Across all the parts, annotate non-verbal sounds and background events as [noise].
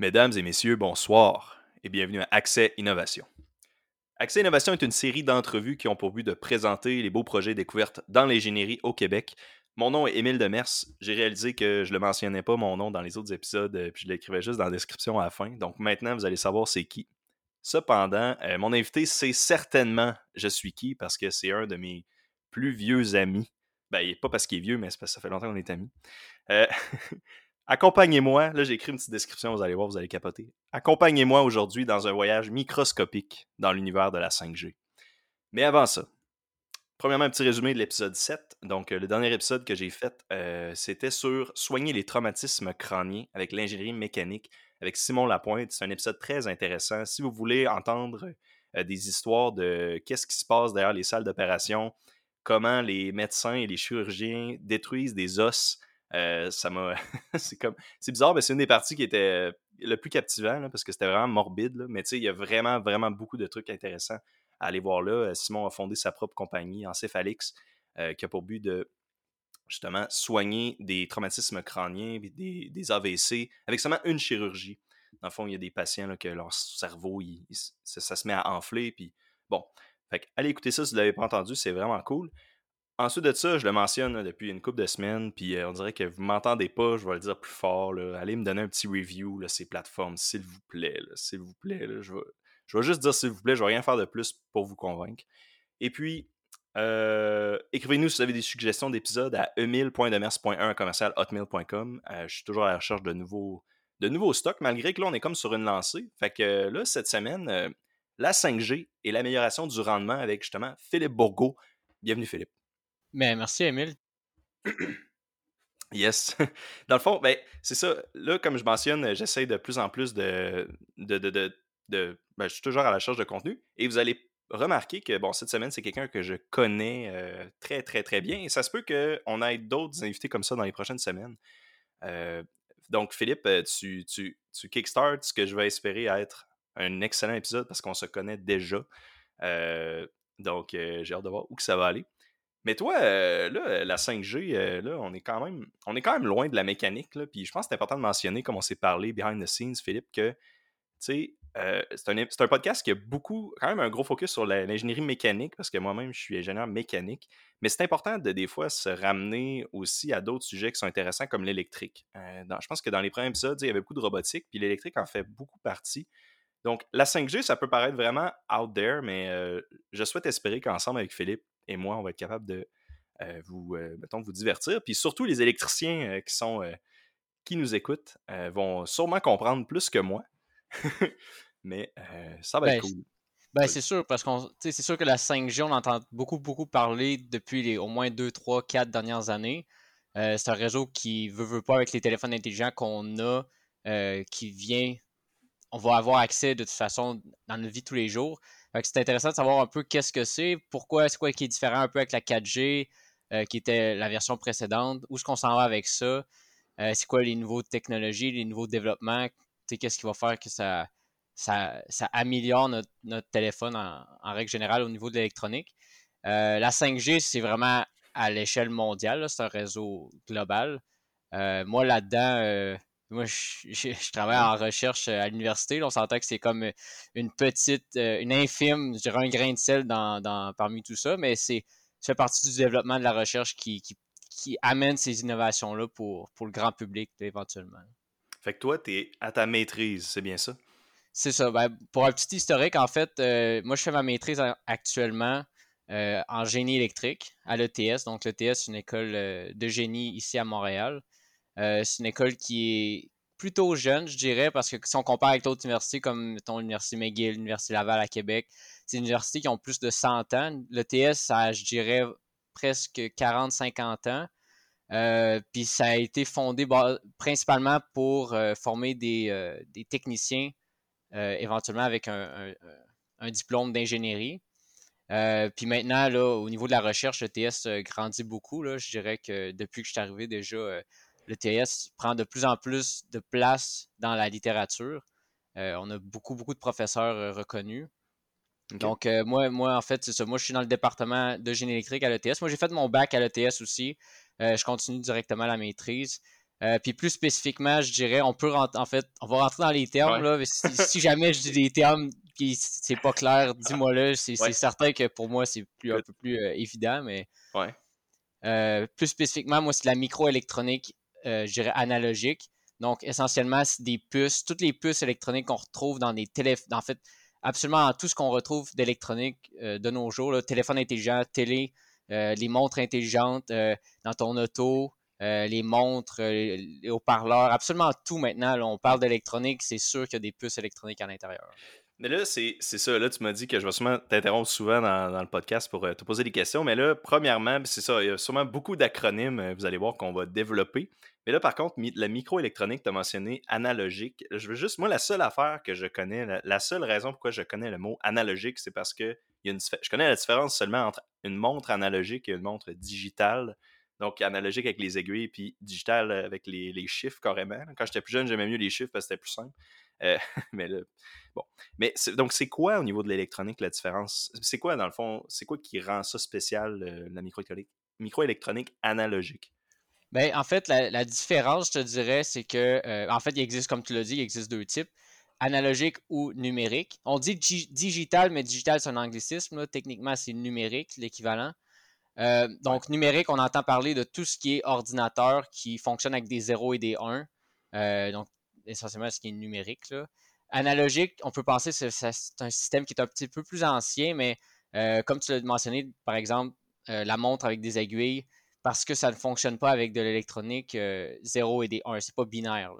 Mesdames et messieurs, bonsoir et bienvenue à Accès Innovation. Accès Innovation est une série d'entrevues qui ont pour but de présenter les beaux projets découvertes dans l'ingénierie au Québec. Mon nom est Émile Demers. J'ai réalisé que je ne le mentionnais pas mon nom dans les autres épisodes, euh, puis je l'écrivais juste dans la description à la fin. Donc maintenant, vous allez savoir c'est qui. Cependant, euh, mon invité, c'est certainement Je suis qui parce que c'est un de mes plus vieux amis. Ben, pas parce qu'il est vieux, mais c'est parce que ça fait longtemps qu'on est amis. Euh, [laughs] Accompagnez-moi, là j'ai écrit une petite description, vous allez voir, vous allez capoter. Accompagnez-moi aujourd'hui dans un voyage microscopique dans l'univers de la 5G. Mais avant ça, premièrement, un petit résumé de l'épisode 7. Donc, euh, le dernier épisode que j'ai fait, euh, c'était sur soigner les traumatismes crâniens avec l'ingénierie mécanique avec Simon Lapointe. C'est un épisode très intéressant. Si vous voulez entendre euh, des histoires de qu'est-ce qui se passe derrière les salles d'opération, comment les médecins et les chirurgiens détruisent des os euh, ça m'a. [laughs] c'est comme. C'est bizarre, mais c'est une des parties qui était le plus captivant, parce que c'était vraiment morbide. Mais tu sais, il y a vraiment, vraiment beaucoup de trucs intéressants à aller voir là. Euh, Simon a fondé sa propre compagnie, Encéphalix, euh, qui a pour but de justement soigner des traumatismes crâniens, des, des AVC, avec seulement une chirurgie. Dans le fond, il y a des patients là, que leur cerveau, ça, se met à enfler. Puis bon, fait allez écouter ça si vous ne l'avez pas entendu, c'est vraiment cool. Ensuite de ça, je le mentionne depuis une couple de semaines, puis euh, on dirait que vous m'entendez pas, je vais le dire plus fort. Allez me donner un petit review, là, ces plateformes, s'il vous plaît. S'il vous plaît. je, vais, juste dire s'il vous plaît, je vais rien faire de plus pour vous convaincre. Et puis, euh, écrivez-nous si vous avez des suggestions d'épisodes à emile.demers.1 hotmail.com. Euh, je suis toujours à la recherche de nouveaux, de nouveaux stocks, malgré que là, on est comme sur une lancée. Fait que là, cette semaine, la 5G et l'amélioration du rendement avec justement Philippe Bourgault. Bienvenue, Philippe. Mais merci, Emile. Yes. [laughs] Dans le fond, ben, c'est ça. Là, comme je mentionne, j'essaie de plus en plus de. de, de, de, ben, je suis toujours à la recherche de contenu. Et vous allez remarquer que, bon, cette semaine, c'est quelqu'un que je connais euh, très, très, très bien. Et ça se peut qu'on ait d'autres invités comme ça dans les prochaines semaines. Euh, donc, Philippe, euh, tu, tu, tu ce que je vais espérer être un excellent épisode parce qu'on se connaît déjà. donc, j'ai hâte de voir où que ça va aller. Mais toi, euh, là, la 5G, euh, là, on est quand même, on est quand même loin de la mécanique. Là, puis je pense que c'est important de mentionner, comme on s'est parlé behind the scenes, Philippe, que euh, c'est un, podcast qui a beaucoup, quand même un gros focus sur l'ingénierie mécanique, parce que moi-même, je suis ingénieur mécanique. Mais c'est important de des fois se ramener aussi à d'autres sujets qui sont intéressants, comme l'électrique. je pense que dans les premiers épisodes, il y avait beaucoup de robotique, puis l'électrique en fait beaucoup partie. Donc, la 5G, ça peut paraître vraiment out there, mais je souhaite espérer qu'ensemble avec Philippe, et moi, on va être capable de euh, vous, euh, mettons, vous divertir. Puis surtout, les électriciens euh, qui sont qui nous écoutent vont sûrement comprendre plus que moi. [laughs] Mais ça va être ben, cool. Ben, c'est sûr, parce qu'on c'est sûr que la 5G, on entend beaucoup, beaucoup parler depuis les au moins 2, 3, 4 dernières années. c'est un réseau qui veut, veut pas avec les téléphones intelligents qu'on a, qui vient, on va avoir accès de toute façon dans notre vie tous les jours c'est intéressant de savoir un peu qu'est-ce que c'est, pourquoi, c'est quoi qui est différent un peu avec la 4G, euh, qui était la version précédente, où est-ce qu'on s'en va avec ça, euh, c'est quoi les nouveaux technologies, les nouveaux développements, qu'est-ce qui va faire que ça, améliore notre, téléphone en, règle générale au niveau de l'électronique. Euh, la 5G, c'est vraiment à l'échelle mondiale, c'est un réseau global. moi, là-dedans, moi, je, travaille en recherche euh, à l'université. On s'entend que c'est comme euh, une petite, euh, une infime, je dirais un grain de sel dans, parmi tout ça, mais c'est fait partie du développement de la recherche qui, qui, amène ces innovations-là pour, pour le grand public éventuellement. Fait que toi, tu es à ta maîtrise, c'est bien ça? C'est ça. Ben, pour un petit historique, en fait, moi, je fais ma maîtrise actuellement en génie électrique à l'ETS. Donc, l'ETS, c'est une école de génie ici à Montréal. C'est une école qui est plutôt jeune, je dirais, parce que si on compare avec d'autres universités comme l'Université McGill, l'Université Laval à Québec, c'est une université qui ont plus de 100 ans. L'ETS, ça a, je dirais, presque 40-50 ans. Euh, puis ça a été fondé principalement pour euh, former des, techniciens, éventuellement avec un, diplôme d'ingénierie. puis maintenant, là, au niveau de la recherche, l'ETS grandit beaucoup. Là. Je dirais que depuis que je suis arrivé déjà, le TS prend de plus en plus de place dans la littérature. Euh, on a beaucoup, beaucoup de professeurs euh, reconnus. Donc, euh, moi, moi, en fait, c'est ça. Moi, je suis dans le département de génie électrique à l'ETS. Moi, j'ai fait mon bac à l'ETS aussi. je continue directement la maîtrise. Euh, puis plus spécifiquement, je dirais, on peut rentrer, en fait, on va rentrer dans les termes. Là, si, jamais je dis des termes qui c'est pas clair, dis-moi là. C'est certain que pour moi, c'est plus, un peu plus évident, mais plus spécifiquement, moi, c'est la microélectronique, je dirais analogique. Donc, essentiellement, c'est des puces, toutes les puces électroniques qu'on retrouve dans des téléphones, en fait, absolument tout ce qu'on retrouve d'électronique de nos jours, là, téléphone intelligent, télé, les montres intelligentes dans ton auto, euh, les montres, euh, les haut-parleurs, absolument tout maintenant. on parle d'électronique, c'est sûr qu'il y a des puces électroniques à l'intérieur. Mais là, c'est ça. Là, tu m'as dit que je vais sûrement t'interrompre souvent dans, le podcast pour euh, te poser des questions. Mais là, premièrement, c'est ça. Il y a sûrement beaucoup d'acronymes, vous allez voir, qu'on va développer. Mais là, par contre, la microélectronique, tu as mentionné analogique. Je veux juste, moi, la seule affaire que je connais, la, seule raison pourquoi je connais le mot analogique, c'est parce que y a une, je connais la différence seulement entre une montre analogique et une montre digitale. Donc, analogique avec les aiguilles, puis digital avec les, chiffres carrément. Quand j'étais plus jeune, j'aimais mieux les chiffres parce que c'était plus simple. Euh, [laughs] mais bon. Mais donc, c'est quoi au niveau de l'électronique la différence? C'est quoi, dans le fond, c'est quoi qui rend ça spécial, euh, la microélectronique, microélectronique analogique? Bien, en fait, la, différence, je te dirais, c'est que, euh, en fait, il existe, comme tu l'as dit, il existe deux types analogique ou numérique. On dit digital, mais digital, c'est un anglicisme. Techniquement, c'est numérique, l'équivalent. Euh, donc, numérique, on entend parler de tout ce qui est ordinateur qui fonctionne avec des 0 et des 1. Euh, donc, essentiellement, ce qui est numérique. Analogique, on peut penser que c'est un système qui est un petit peu plus ancien, mais comme tu l'as mentionné, par exemple, la montre avec des aiguilles, parce que ça ne fonctionne pas avec de l'électronique 0 et des 1. C'est pas binaire.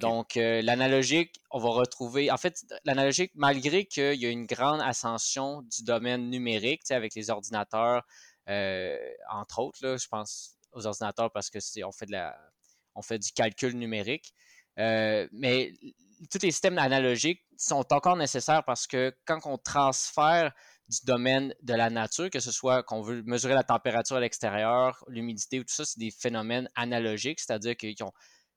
Donc, l'analogique, on va retrouver. En fait, l'analogique, malgré qu'il y a une grande ascension du domaine numérique, avec les ordinateurs, euh, entre autres, là, je pense aux ordinateurs parce que on fait de la on fait du calcul numérique. Euh, mais tous les systèmes analogiques sont encore nécessaires parce que quand on transfère du domaine de la nature, que ce soit qu'on veut mesurer la température à l'extérieur, l'humidité ou tout ça, c'est des phénomènes analogiques, c'est-à-dire qu'ils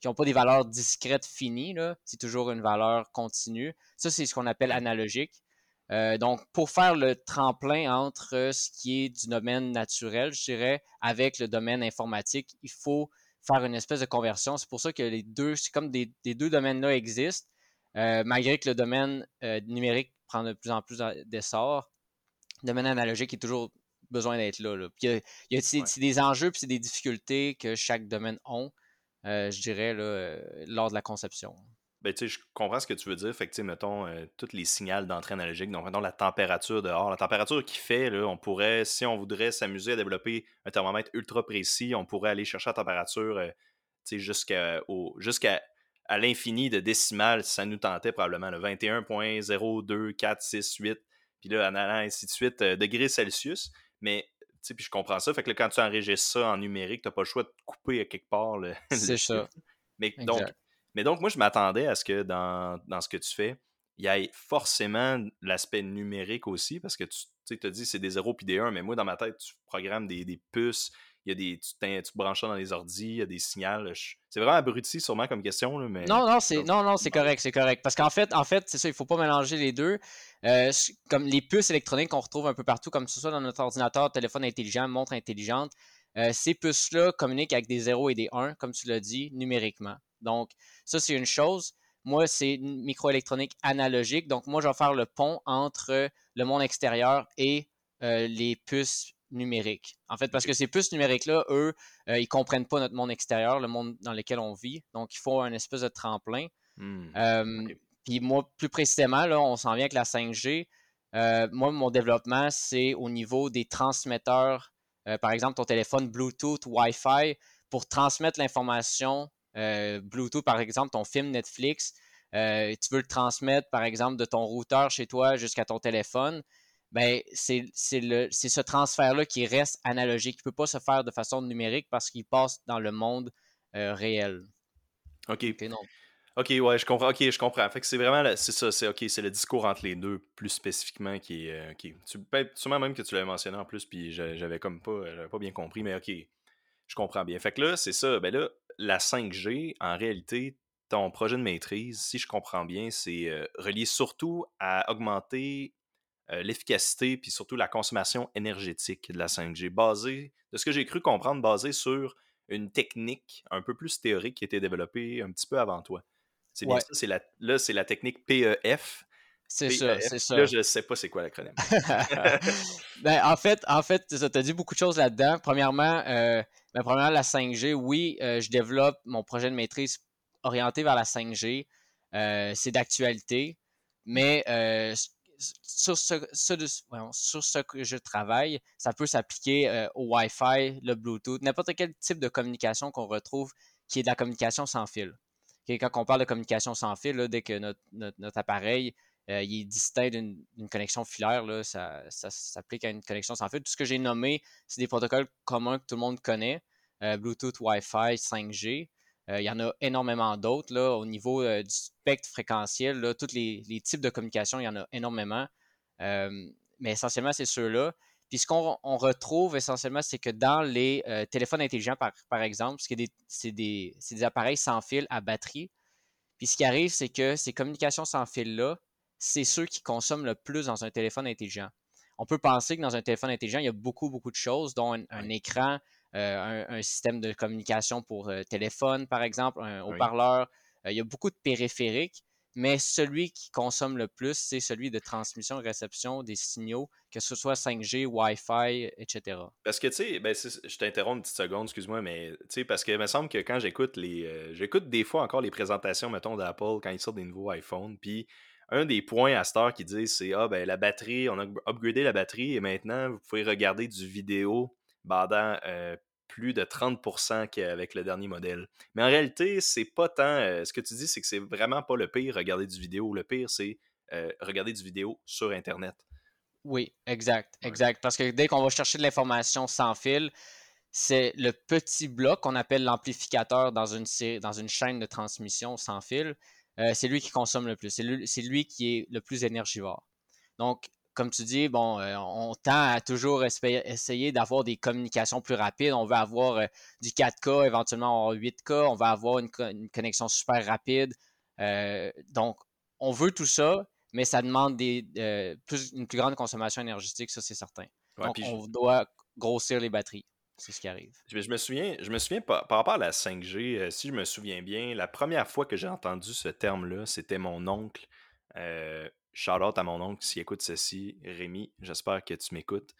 n'ont pas des valeurs discrètes finies, c'est toujours une valeur continue. Ça, c'est ce qu'on appelle analogique. Euh, donc, pour faire le tremplin entre ce qui est du domaine naturel, je dirais, avec le domaine informatique, il faut faire une espèce de conversion. C'est pour ça que les deux, c'est comme des, deux domaines-là existent, euh, malgré que le domaine euh, numérique prend de plus en plus d'essor. Le domaine analogique est toujours besoin d'être là. il y a, c'est, des enjeux et c'est des difficultés que chaque domaine a, je dirais, lors de la conception. Ben, je comprends ce que tu veux dire. Fait que, mettons, euh, tous les signaux d'entrée analogique, donc, mettons, la température dehors, la température qui fait, là, on pourrait, si on voudrait s'amuser à développer un thermomètre ultra précis, on pourrait aller chercher la température, euh, jusqu'à, jusqu'à à l'infini de décimales, si ça nous tentait probablement, le 21.02468, puis là, en allant ainsi de suite, euh, degrés Celsius. Mais, tu sais, puis je comprends ça. Fait que quand tu enregistres ça en numérique, tu n'as pas le choix de couper à quelque part le. [laughs] C'est ça. Mais donc, mais donc, moi, je m'attendais à ce que dans, ce que tu fais, il y ait forcément l'aspect numérique aussi, parce que tu sais, tu as dit c'est des 0 puis des 1, mais moi, dans ma tête, tu programmes des, puces, il y a des, tu, tu branches ça dans les ordis, il y a des signaux. C'est vraiment abruti, sûrement, comme question. mais... Non, non, c'est, non, non, c'est correct, c'est correct. Parce qu'en fait, en fait, c'est ça, il ne faut pas mélanger les deux. Euh, comme les puces électroniques qu'on retrouve un peu partout, comme ce soit dans notre ordinateur, téléphone intelligent, montre intelligente, euh, ces puces-là communiquent avec des 0 et des 1, comme tu l'as dit, numériquement. Donc, ça, c'est une chose. Moi, c'est une microélectronique analogique. Donc, moi, je vais faire le pont entre le monde extérieur et euh, les puces numériques. En fait, parce que ces puces numériques-là, eux, euh, ils ne comprennent pas notre monde extérieur, le monde dans lequel on vit. Donc, il faut un espèce de tremplin. Hmm, euh, puis moi, plus précisément, là, on s'en vient avec la 5G. moi, mon développement, c'est au niveau des transmetteurs. par exemple, ton téléphone Bluetooth, Wi-Fi, pour transmettre l'information euh, Bluetooth, par exemple, ton film Netflix, euh, tu veux le transmettre, par exemple, de ton routeur chez toi jusqu'à ton téléphone, ben, c'est ce transfert-là qui reste analogique. Il ne peut pas se faire de façon numérique parce qu'il passe dans le monde euh, réel. OK. OK, ouais, je comprends. OK, je comprends. Fait que c'est vraiment, c'est ça, c'est OK, c'est le discours entre les deux, plus spécifiquement, qui est, qui, tu, ben, sûrement même que tu l'avais mentionné en plus, puis j'avais comme pas, j'avais pas bien compris, mais OK, je comprends bien. Fait que là, c'est ça, ben là, la 5G, en réalité, ton projet de maîtrise, si je comprends bien, c'est euh, relié surtout à augmenter euh, l'efficacité puis surtout la consommation énergétique de la 5G, basé, de ce que j'ai cru comprendre, basé sur une technique un peu plus théorique qui a été développée un petit peu avant toi. C'est bien ça, c'est la, là, c'est la technique PEF. C'est ça, c'est ça. Là, je ne sais pas c'est quoi l'acronyme. [laughs] ben, en fait, en fait, tu as dit beaucoup de choses là-dedans. Premièrement, euh, ben, premièrement, la 5G, oui, euh, je développe mon projet de maîtrise orienté vers la 5G. Euh, c'est d'actualité. Mais sur ce, que je travaille, ça peut s'appliquer euh, au Wi-Fi, le Bluetooth, n'importe quel type de communication qu'on retrouve qui est de la communication sans fil. quand on parle de communication sans fil, dès que notre, appareil il est distinct d'une connexion filaire, ça, s'applique à une connexion sans fil. Tout ce que j'ai nommé, c'est des protocoles communs que tout le monde connaît. Bluetooth, Wi-Fi, 5G. Euh, il y en a énormément d'autres. Au niveau euh, du spectre fréquentiel, tous les, types de communication, il y en a énormément. Euh, mais essentiellement, c'est ceux-là. Puis ce qu'on retrouve essentiellement, c'est que dans les téléphones intelligents, par, exemple, c'est des, des, appareils sans fil à batterie. Puis ce qui arrive, c'est que ces communications sans fil-là, c'est ceux qui consomment le plus dans un téléphone intelligent. On peut penser que dans un téléphone intelligent, il y a beaucoup, beaucoup de choses, dont un écran, euh, un, système de communication pour euh, téléphone, par exemple, un haut-parleur. Euh, il y a beaucoup de périphériques, mais celui qui consomme le plus, c'est celui de transmission réception des signaux, que ce soit 5G, Wi-Fi, etc. Parce que, tu sais, ben, je t'interromps une petite seconde, excuse-moi, mais, tu sais, parce que il me semble que quand j'écoute les... j'écoute des fois encore les présentations, mettons, d'Apple quand ils sortent des nouveaux iPhones, puis un des points à Star qui disent, c'est, ah, ben, la batterie, on a upgradé la batterie, et maintenant, vous pouvez regarder du vidéo pendant plus de 30% qu'avec le dernier modèle. Mais en réalité, c'est pas tant. ce que tu dis, c'est que c'est vraiment pas le pire regarder du vidéo. Le pire, c'est regarder du vidéo sur Internet. Oui, exact, exact. Parce que dès qu'on va chercher de l'information sans fil, c'est le petit bloc qu'on appelle l'amplificateur dans une, dans une chaîne de transmission sans fil. c'est lui qui consomme le plus. C'est lui, lui, qui est le plus énergivore. Donc, comme tu dis, bon, euh, on tend à toujours essayer d'avoir des communications plus rapides. On veut avoir euh, du 4K, éventuellement en 8K. On va avoir une, connexion super rapide. Euh, donc, on veut tout ça, mais ça demande des, une plus grande consommation énergétique, ça c'est certain. donc, on doit grossir les batteries. C'est ce qui arrive. Je, me souviens, je me souviens par, rapport à la 5G, si je me souviens bien, la première fois que j'ai entendu ce terme-là, c'était mon oncle. Shout out à mon oncle s'il écoute ceci. Rémi, j'espère que tu m'écoutes.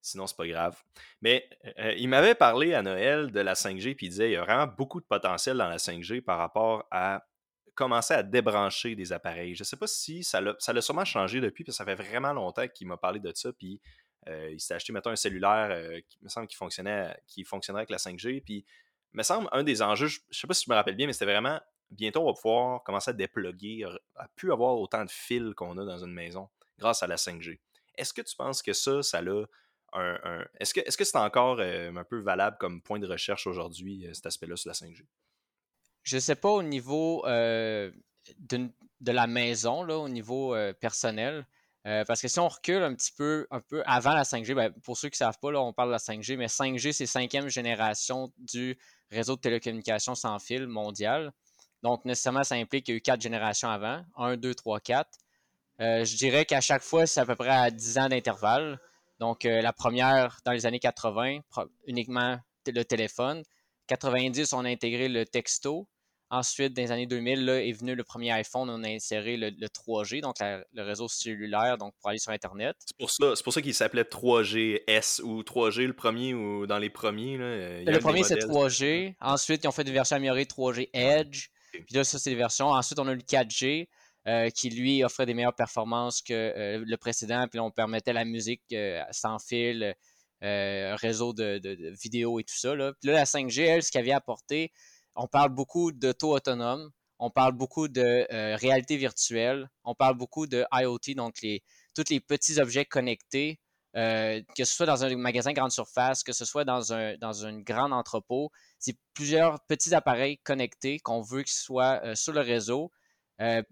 Sinon, c'est pas grave. Mais euh, il m'avait parlé à Noël de la 5G, puis il disait il y a vraiment beaucoup de potentiel dans la 5G par rapport à commencer à débrancher des appareils. Je sais pas si ça l'a, sûrement changé depuis, parce que ça fait vraiment longtemps qu'il m'a parlé de ça, puis euh, il s'est acheté, mettons, un cellulaire euh, qui me semble qu'il fonctionnait, qui fonctionnerait avec la 5G, puis me semble un des enjeux, je, je sais pas si je me rappelle bien, mais c'était vraiment bientôt, on va pouvoir commencer à déploguer, à plus avoir autant de fils qu'on a dans une maison grâce à la 5G. Est-ce que tu penses que ça, ça a un. Est-ce que c'est -ce encore euh, un peu valable comme point de recherche aujourd'hui, euh, cet aspect-là sur la 5G? Je ne sais pas au niveau euh, de, la maison, là, au niveau personnel. parce que si on recule un petit peu, un peu avant la 5G, ben, pour ceux qui ne savent pas, là, on parle de la 5G, mais 5G, c'est cinquième génération du réseau de télécommunications sans fil mondial. Donc, nécessairement, ça implique qu'il y a eu quatre générations avant. 1, 2, 3, 4. je dirais qu'à chaque fois, c'est à peu près à 10 ans d'intervalle. Donc, euh, la première, dans les années 80, uniquement le téléphone. 90, on a intégré le texto. Ensuite, dans les années 2000, là, est venu le premier iPhone, on a inséré le, 3G, donc le réseau cellulaire, donc pour aller sur Internet. C'est pour ça, c'est pour ça qu'il s'appelait 3GS ou 3G le premier ou dans les premiers. Là, le premier, c'est 3G. Ensuite, ils ont fait une version améliorée 3G Edge. Puis là, ça, c'est les versions. Ensuite, on a le 4G. Euh, qui lui offrait des meilleures performances que euh, le précédent. Puis on permettait la musique euh, sans fil, réseau de, vidéos et tout ça. Là. Puis là, la 5G, elle, ce qu'elle vient apporter, on parle beaucoup d'auto autonome, on parle beaucoup de réalité virtuelle, on parle beaucoup de IoT, donc les, tous les petits objets connectés, que ce soit dans un magasin grande surface, que ce soit dans un, dans un grand entrepôt, c'est plusieurs petits appareils connectés qu'on veut qu'ils soient euh, sur le réseau. Euh,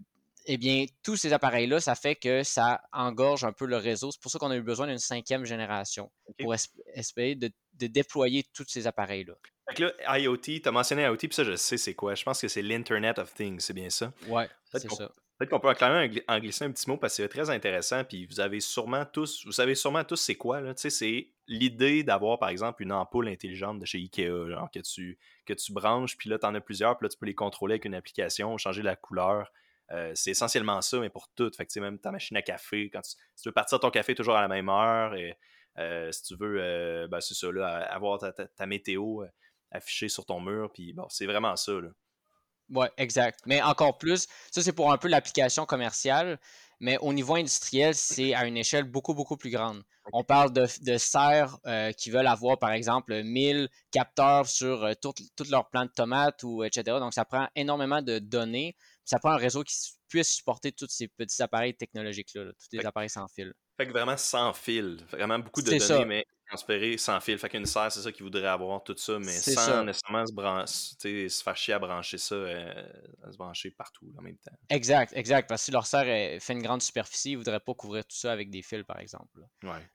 eh bien, tous ces appareils-là, ça fait que ça engorge un peu le réseau. C'est pour ça qu'on a eu besoin d'une cinquième génération pour espérer de, déployer tous ces appareils-là. Fait là, IoT, tu as mentionné IoT, puis ça, je sais c'est quoi. Je pense que c'est l'Internet of Things, c'est bien ça? Ouais, c'est ça. Peut-être qu'on peut même en glisser un petit mot parce que c'est très intéressant. Puis vous avez sûrement tous, vous savez sûrement tous c'est quoi. Là. C'est l'idée d'avoir, par exemple, une ampoule intelligente de chez Ikea genre, que, tu, que tu branches, puis là, en as plusieurs, puis là, tu peux les contrôler avec une application, changer la couleur. Euh, c'est essentiellement ça, mais pour tout. Fait même ta machine à café, quand tu, tu, veux partir ton café toujours à la même heure, et, euh, si tu veux, euh, ben, c'est ça, là, avoir ta, météo affichée sur ton mur, puis c'est vraiment ça. Là. Oui, exact. Mais encore plus, ça c'est pour un peu l'application commerciale, mais au niveau industriel, c'est à une échelle beaucoup, beaucoup plus grande. On parle de, de serres euh, qui veulent avoir, par exemple, 1000 capteurs sur euh, toutes tout leur plants de tomates, ou etc. Donc, ça prend énormément de données. Ça prend un réseau qui puisse supporter tous ces petits appareils technologiques-là, tous les appareils sans fil. Fait que vraiment sans fil. Vraiment beaucoup de données, mais transférer sans fil. Fait qu'une serre, c'est ça qu'il voudrait avoir, tout ça, mais sans nécessairement se, se faire chier à brancher ça, euh, à se brancher partout en même temps. Exact, exact. Parce que si leur serre fait une grande superficie, ils ne voudraient pas couvrir tout ça avec des fils, par exemple.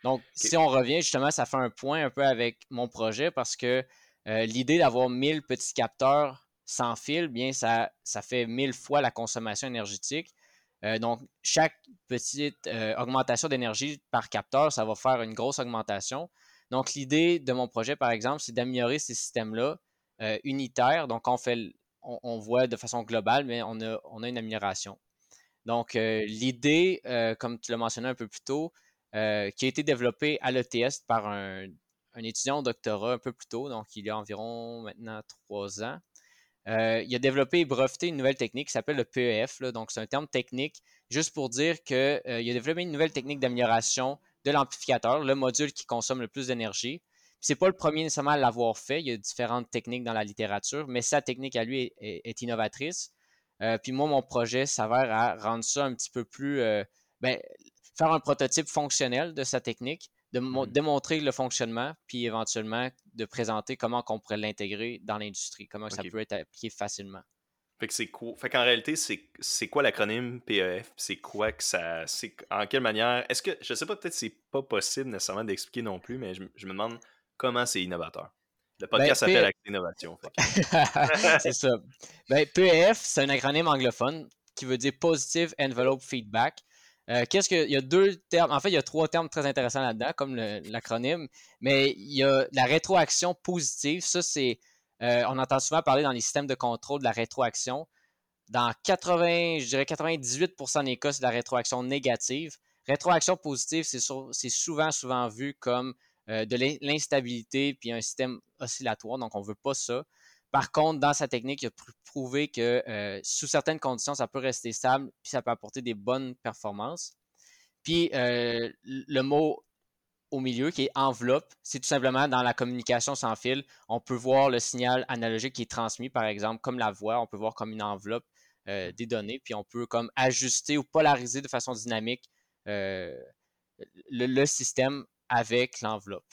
Donc, si on revient, justement, ça fait un point un peu avec mon projet parce que euh, l'idée d'avoir 1000 petits capteurs sans fil, bien, ça, ça fait 1000 fois la consommation énergétique. Euh, donc, chaque petite augmentation d'énergie par capteur, ça va faire une grosse augmentation. Donc, l'idée de mon projet, par exemple, c'est d'améliorer ces systèmes-là euh, unitaires. Donc, on, fait, on, voit de façon globale, mais on a, on a une amélioration. Donc, euh, l'idée, euh, comme tu l'as mentionné un peu plus tôt, qui a été développée à l'ETS par un, étudiant au doctorat un peu plus tôt, donc il y a environ maintenant trois ans. Il a développé et breveté une nouvelle technique qui s'appelle le PEF. donc, c'est un terme technique juste pour dire qu'il a développé une nouvelle technique d'amélioration de l'amplificateur, le module qui consomme le plus d'énergie. Ce n'est pas le premier nécessairement à l'avoir fait. Il y a différentes techniques dans la littérature, mais sa technique à lui est, innovatrice. Euh, puis moi, mon projet s'avère à rendre ça un petit peu plus. Euh, ben, faire un prototype fonctionnel de sa technique, de mm-hmm. démontrer le fonctionnement, puis éventuellement de présenter comment on pourrait l'intégrer dans l'industrie, comment ça peut être appliqué facilement. Fait que c'est quoi? Fait qu'en réalité, c'est quoi l'acronyme PEF? C'est quoi que ça. En quelle manière? Est-ce que. Je sais pas, peut-être c'est pas possible nécessairement d'expliquer non plus, mais je, me demande comment c'est innovateur. Le ben, podcast s'appelle Accès Innovation. [laughs] c'est ça. Ben, PEF, c'est un acronyme anglophone qui veut dire Positive Envelope Feedback. Euh, qu'est-ce que. Il y a deux termes. En fait, il y a trois termes très intéressants là-dedans, comme l'acronyme. Mais il y a la rétroaction positive. Ça, c'est euh, on entend souvent parler dans les systèmes de contrôle de la rétroaction. Dans 80, je dirais 98% des cas, c'est de la rétroaction négative. Rétroaction positive, c'est souvent, souvent vu comme euh, de l'instabilité puis un système oscillatoire, donc on ne veut pas ça. Par contre, dans sa technique, il a prouvé que euh, sous certaines conditions, ça peut rester stable puis ça peut apporter des bonnes performances. Puis le mot au milieu qui est enveloppe, c'est tout simplement dans la communication sans fil, on peut voir le signal analogique qui est transmis, par exemple, comme la voix, on peut voir comme une enveloppe euh, des données, puis on peut comme ajuster ou polariser de façon dynamique euh, le, système avec l'enveloppe.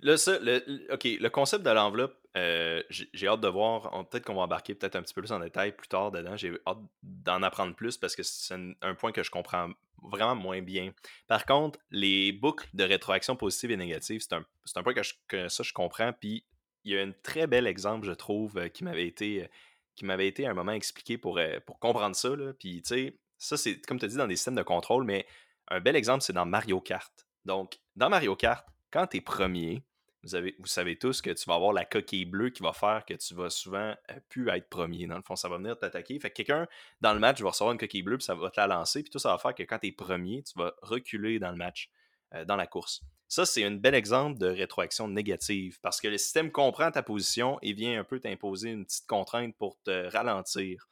Le, OK, le concept de l'enveloppe, euh, j'ai hâte de voir. Peut-être qu'on va embarquer peut-être un petit peu plus en détail plus tard dedans. J'ai hâte d'en apprendre plus parce que c'est un, point que je comprends vraiment moins bien. Par contre, les boucles de rétroaction positive et négative, c'est un, un, point que, ça, je comprends. Puis il y a un très bel exemple, je trouve, euh, qui m'avait été, euh, qui m'avait été à un moment expliqué pour, pour comprendre ça. Puis, tu sais, ça, c'est comme tu as dit dans des systèmes de contrôle, mais un bel exemple, c'est dans Mario Kart. Donc, dans Mario Kart, quand tu es premier, vous, avez, vous savez tous que tu vas avoir la coquille bleue qui va faire que tu vas souvent euh, plus être premier. Dans le fond, ça va venir t'attaquer. Fait que quelqu'un dans le match va recevoir une coquille bleue, puis ça va te la lancer, puis tout ça va faire que quand tu es premier, tu vas reculer dans le match, euh, dans la course. Ça, c'est un bel exemple de rétroaction négative parce que le système comprend ta position et vient un peu t'imposer une petite contrainte pour te ralentir.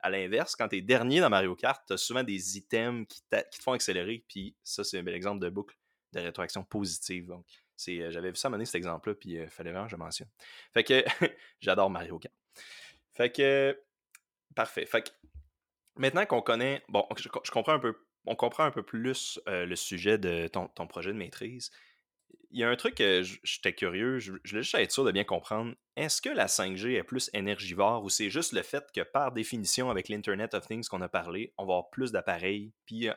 À l'inverse, quand tu es dernier dans Mario Kart, tu as souvent des items qui, qui te font accélérer, puis ça, c'est un bel exemple de boucle de rétroaction positive. Donc, euh, j'avais vu ça mener cet exemple-là, puis il euh, fallait vraiment que je mentionne. Fait que [laughs] j'adore Mario Kart. Fait que parfait. Fait que maintenant qu'on connaît, bon, je, comprends un peu, on comprend un peu plus euh, le sujet de ton, projet de maîtrise. Il y a un truc que j'étais curieux, je, voulais juste être sûr de bien comprendre. Est-ce que la 5G est plus énergivore ou c'est juste le fait que par définition, avec l'Internet of Things qu'on a parlé, on va avoir plus d'appareils, puis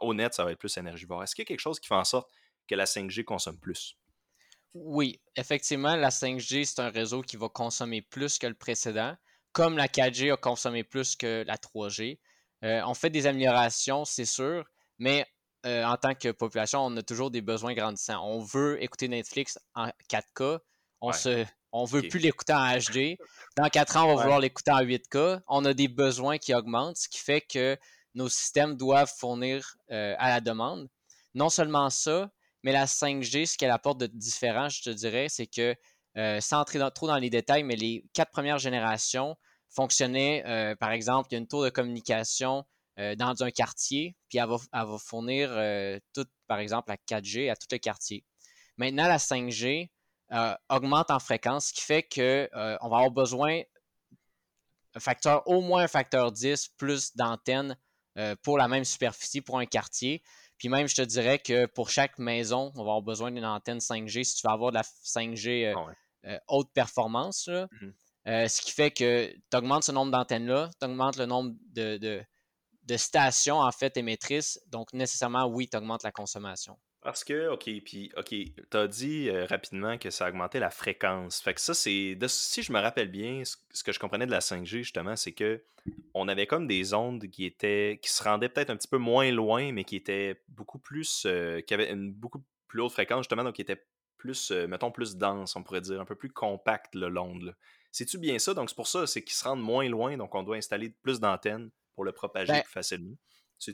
au net, ça va être plus énergivore? Est-ce qu'il y a quelque chose qui fait en sorte que la 5G consomme plus? Oui, effectivement, la 5G, c'est un réseau qui va consommer plus que le précédent, comme la 4G a consommé plus que la 3G. on fait des améliorations, c'est sûr, mais en tant que population, on a toujours des besoins grandissants. On veut écouter Netflix en 4K. On se, on veut plus l'écouter en HD. Dans 4 ans, on va vouloir l'écouter en 8K. On a des besoins qui augmentent, ce qui fait que nos systèmes doivent fournir à la demande. Non seulement ça, mais la 5G, ce qu'elle apporte de différent, je te dirais, c'est que, euh, sans entrer trop dans les détails, mais les quatre premières générations fonctionnaient, euh, par exemple, il y a une tour de communication euh, dans un quartier, puis elle va, fournir tout, par exemple, la 4G à tout le quartier. Maintenant, la 5G augmente en fréquence, ce qui fait qu'on va avoir besoin un facteur, au moins un facteur 10 plus d'antennes pour la même superficie pour un quartier. Puis même, je te dirais que pour chaque maison, on va avoir besoin d'une antenne 5G si tu veux avoir de la 5G euh, ah euh, haute performance. Mmh euh, ce qui fait que tu augmentes ce nombre d'antennes-là, tu augmentes le nombre de, de, stations en fait émettrices. Donc nécessairement, oui, tu augmentes la consommation. Parce que, OK, puis, OK, tu as dit rapidement que ça augmentait la fréquence. Fait que ça, c'est. Si je me rappelle bien, ce que je comprenais de la 5G, justement, c'est que on avait comme des ondes qui étaient. qui se rendaient peut-être un petit peu moins loin, mais qui étaient beaucoup plus. qui avaient une beaucoup plus haute fréquence, justement, donc qui étaient plus, mettons, plus dense, on pourrait dire, un peu plus compact, l'onde. C'est-tu bien ça? Donc, c'est pour ça, c'est qu'ils se rendent moins loin, donc on doit installer plus d'antennes pour le propager ben plus facilement.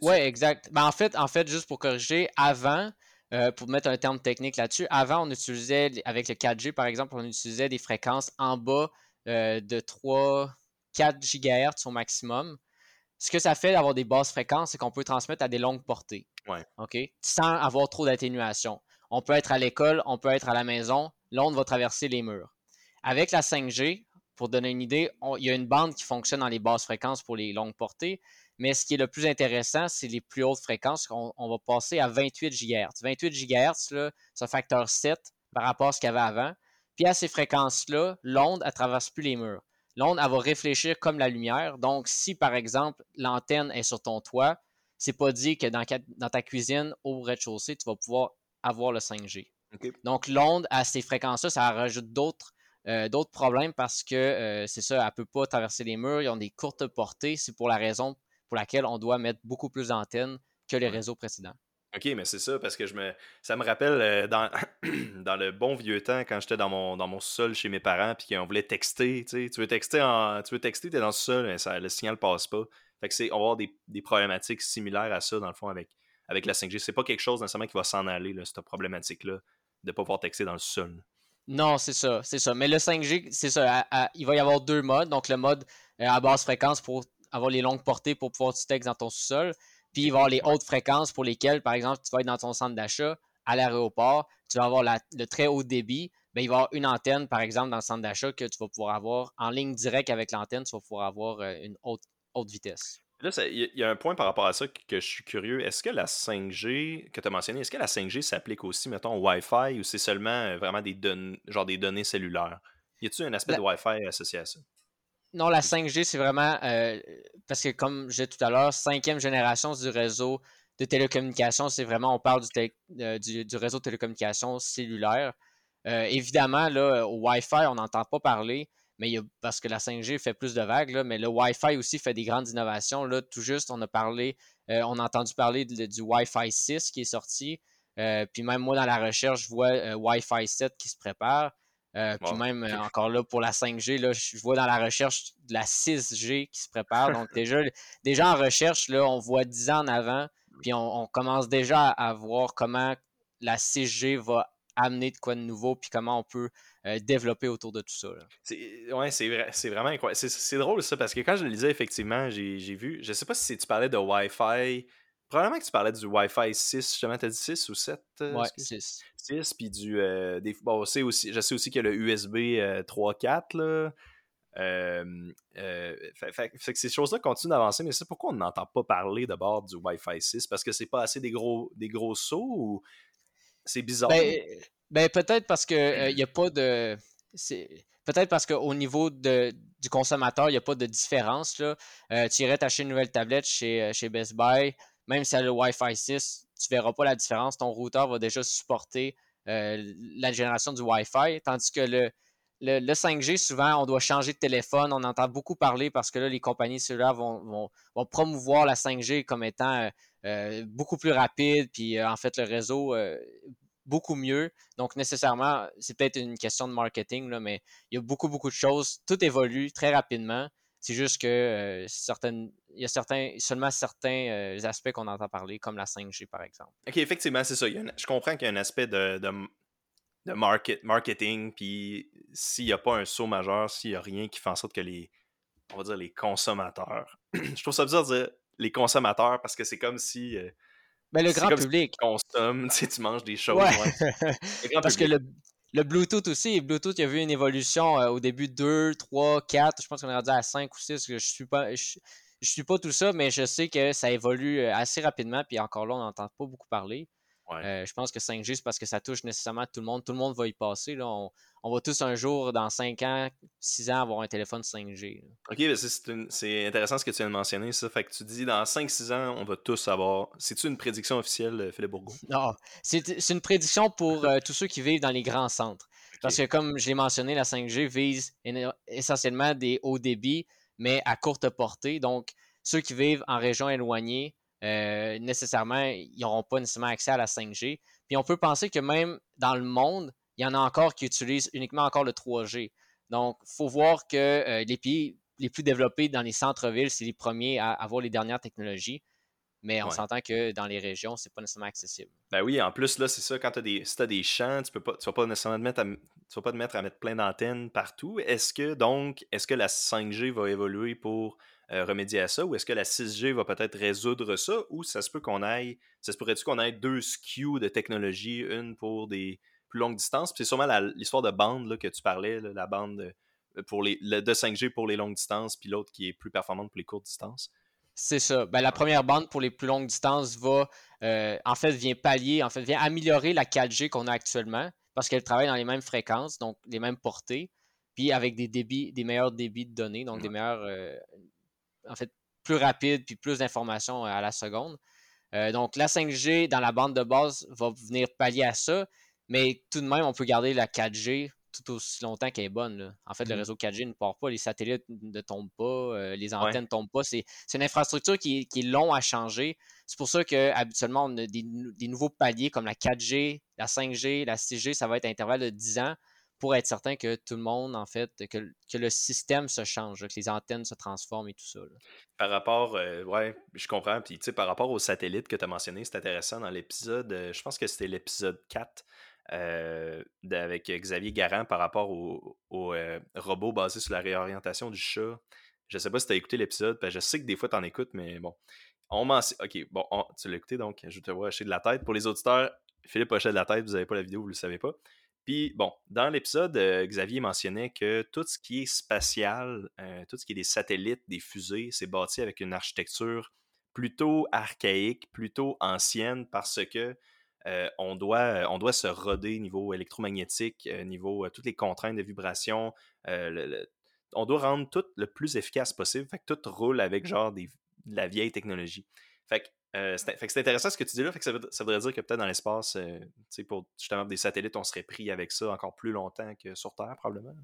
Oui, exact. Ben, en, fait, en fait, juste pour corriger, avant, euh, pour mettre un terme technique là-dessus, avant, on utilisait, avec le 4G par exemple, on utilisait des fréquences en bas euh, de 3, 4 GHz au maximum. Ce que ça fait d'avoir des basses fréquences, c'est qu'on peut transmettre à des longues portées. OK? Sans avoir trop d'atténuation. On peut être à l'école, on peut être à la maison, l'onde va traverser les murs. Avec la 5G, pour donner une idée, il y a une bande qui fonctionne dans les basses fréquences pour les longues portées, mais ce qui est le plus intéressant, c'est les plus hautes fréquences. On, va passer à 28 GHz. 28 GHz, c'est un facteur 7 par rapport à ce qu'il y avait avant. Puis à ces fréquences-là, l'onde, elle traverse plus les murs. L'onde, elle va réfléchir comme la lumière. Donc, si par exemple l'antenne est sur ton toit, c'est pas dit que dans, ta cuisine au rez-de-chaussée, tu vas pouvoir avoir le 5G. Donc, l'onde à ces fréquences-là, ça rajoute d'autres euh, problèmes parce que euh, c'est ça, elle ne peut pas traverser les murs, ils ont des courtes portées. C'est pour la raison pour laquelle on doit mettre beaucoup plus d'antennes que les réseaux précédents. OK, mais c'est ça, parce que je me. Ça me rappelle euh, dans, [clears throat] dans le bon vieux temps, quand j'étais dans mon, dans mon sol chez mes parents, puis qu'on voulait texter, tu sais. Tu veux texter, en, tu veux texter, t'es dans le sol, mais ça, le signal passe pas. Fait que c'est, on va avoir des, des, problématiques similaires à ça, dans le fond, avec, avec la 5G. C'est pas quelque chose nécessairement qui va s'en aller, là, cette problématique-là, de pas pouvoir texter dans le sol. Non, c'est ça, c'est ça. Mais le 5G, c'est ça. il va y avoir deux modes. Donc, le mode euh, à basse fréquence pour avoir les longues portées pour pouvoir du texte dans ton sous-sol. Puis il va y avoir les hautes fréquences pour lesquelles, par exemple, tu vas être dans ton centre d'achat, à l'aéroport, tu vas avoir le très haut débit. Bien, il va y avoir une antenne, par exemple, dans le centre d'achat que tu vas pouvoir avoir en ligne directe avec l'antenne, tu vas pouvoir avoir euh, une haute, haute vitesse. Là, il y a un point par rapport à ça que je suis curieux. Est-ce que la 5G que tu as mentionné, est-ce que la 5G s'applique aussi, mettons, au Wi-Fi ou c'est seulement euh, vraiment des données, genre des données cellulaires? Y a-t-il un aspect de Wi-Fi associé à ça? Non, la 5G, c'est vraiment euh, parce que comme j'ai tout à l'heure, cinquième génération du réseau de télécommunications, c'est vraiment, on parle du, euh, réseau de télécommunications cellulaire. Euh, évidemment, là, au Wi-Fi, on n'entend pas parler, mais parce que la 5G fait plus de vagues, là, mais le Wi-Fi aussi fait des grandes innovations. Là, tout juste, on a parlé, on a entendu parler du Wi-Fi 6 qui est sorti. puis même moi, dans la recherche, je vois Wi-Fi 7 qui se prépare. Euh, puis même euh, encore là pour la 5G, là, je vois dans la recherche de la 6G qui se prépare. Donc [laughs] déjà, déjà en recherche, là, on voit 10 ans en avant, puis on, commence déjà à, voir comment la 6G va amener de quoi de nouveau, puis comment on peut euh, développer autour de tout ça. Oui, c'est vrai, c'est vraiment incroyable. C'est drôle ça, parce que quand je le lisais, effectivement, j'ai vu, je sais pas si tu parlais de Wi-Fi Probablement que tu parlais du Wi-Fi 6, justement, t'as dit 6 ou 7? Euh, ouais, 6. 6, puis du... Euh, des, bon, aussi, je sais aussi qu'il y a le USB 3.4, euh, là. fait, que ces choses-là continuent d'avancer, mais c'est pourquoi on n'entend pas parler d'abord du Wi-Fi 6? Parce que c'est pas assez des gros, des gros sauts ou c'est bizarre? Ben, ben peut-être parce qu'il n'y a pas de... Peut-être parce qu'au niveau de, du consommateur, il n'y a pas de différence. Là. tu irais t'acheter une nouvelle tablette chez, chez Best Buy, même si elle a le Wi-Fi 6, tu ne verras pas la différence. Ton routeur va déjà supporter euh, la génération du Wi-Fi, tandis que le, le, 5G, souvent, on doit changer de téléphone. On entend beaucoup parler parce que là, les compagnies cellulaires vont, vont, promouvoir la 5G comme étant euh, beaucoup plus rapide, puis en fait, le réseau beaucoup mieux. Donc, nécessairement, c'est peut-être une question de marketing, mais il y a beaucoup, beaucoup de choses. Tout évolue très rapidement. C'est juste que euh, certaines, il y a certains, seulement certains euh, aspects qu'on entend parler, comme la 5G par exemple. Ok, effectivement, c'est ça. je comprends qu'il y a un aspect de, de, market, marketing, puis s'il n'y a pas un saut majeur, s'il n'y a rien qui fait en sorte que les, on va dire, les consommateurs, [clears throat] je trouve ça bizarre de dire les consommateurs parce que c'est comme si. Euh, ben, le grand public. tu consommes, [laughs] tu, sais, tu manges des choses. Parce que le, le Bluetooth aussi, Bluetooth, il y a vu une évolution euh, au début 2, 3, 4, je pense qu'on est rendu à 5 ou 6, je suis pas. Je, suis pas tout ça, mais je sais que ça évolue euh, assez rapidement, puis encore là, on n'entend pas beaucoup parler. Euh, je pense que 5G, c'est parce que ça touche nécessairement tout le monde. Tout le monde va y passer. Là. On, va tous un jour, dans 5 ans, 6 ans, avoir un téléphone 5G. OK, ben, c'est intéressant ce que tu viens de mentionner. Ça. Fait que tu dis dans 5-6 ans, on va tous avoir. C'est-tu une prédiction officielle, euh, Philippe Bourgault? Non, c'est une prédiction pour euh, tous ceux qui vivent dans les grands centres. Parce que comme je l'ai mentionné, la 5G vise essentiellement des hauts débits, mais à courte portée. Donc, ceux qui vivent en région éloignée, euh, nécessairement, ils n'auront pas nécessairement accès à la 5G. Puis on peut penser que même dans le monde, il y en a encore qui utilisent uniquement encore le 3G. Donc, il faut voir que euh, les pays les plus développés dans les centres-villes, c'est les premiers à avoir les dernières technologies. Mais on s'entend que dans les régions, c'est pas nécessairement accessible. Ben oui, en plus, là, c'est ça, quand tu as des, si as des champs, tu peux pas, tu vas pas nécessairement te mettre à, tu vas pas te mettre à mettre plein d'antennes partout. Est-ce que donc, est-ce que la 5G va évoluer pour euh, remédier à ça? Ou est-ce que la 6G va peut-être résoudre ça? Ou ça se peut qu'on aille, ça se pourrait-tu qu'on ait deux SKU de technologie, une pour des plus longues distances? c'est sûrement l'histoire de bande là, que tu parlais, la bande euh, pour les, de 5G pour les longues distances, puis l'autre qui est plus performante pour les courtes distances. C'est ça. Ben, la première bande pour les plus longues distances va, euh, en fait, vient pallier, en fait, vient améliorer la 4G qu'on a actuellement parce qu'elle travaille dans les mêmes fréquences, donc les mêmes portées, puis avec des débits, des meilleurs débits de données, donc des meilleurs, en fait, plus rapide puis plus d'informations à la seconde. Euh, donc, la 5G dans la bande de base va venir pallier à ça, mais tout de même, on peut garder la 4G tout aussi longtemps qu'elle est bonne. En fait, le mm-hmm. réseau 4G ne part pas, les satellites ne tombent pas, euh, les antennes ne tombent pas. C'est une infrastructure qui, est long à changer. C'est pour ça qu'habituellement, on a des, des, nouveaux paliers comme la 4G, la 5G, la 6G, ça va être à intervalle de 10 ans pour être certain que tout le monde, en fait, que, que le système se change, que les antennes se transforment et tout ça. Par rapport, euh, ouais, je comprends. Puis, tu sais, par rapport aux satellites que tu as mentionné, c'est intéressant dans l'épisode, euh, je pense que c'était l'épisode 4 euh, avec Xavier Garand par rapport au, au robot basé sur la réorientation du chat. Je sais pas si tu as écouté l'épisode, je sais que des fois tu en écoutes, mais bon. On Ok, bon, tu l'as écouté, donc je te vois hocher de la tête. Pour les auditeurs, Philippe hochait de la tête, vous n'avez pas la vidéo, vous ne le savez pas. Puis, bon, dans l'épisode, euh, Xavier mentionnait que tout ce qui est spatial, euh, tout ce qui est des satellites, des fusées, c'est bâti avec une architecture plutôt archaïque, plutôt ancienne, parce que euh, on, doit, on doit se roder niveau électromagnétique, niveau toutes les contraintes de vibration. on doit rendre tout le plus efficace possible. Fait que tout roule avec genre des, de la vieille technologie. Fait que euh, c'est intéressant ce que tu dis là. ça, voudrait dire que peut-être dans l'espace, euh, pour justement des satellites, on serait pris avec ça encore plus longtemps que sur Terre, probablement.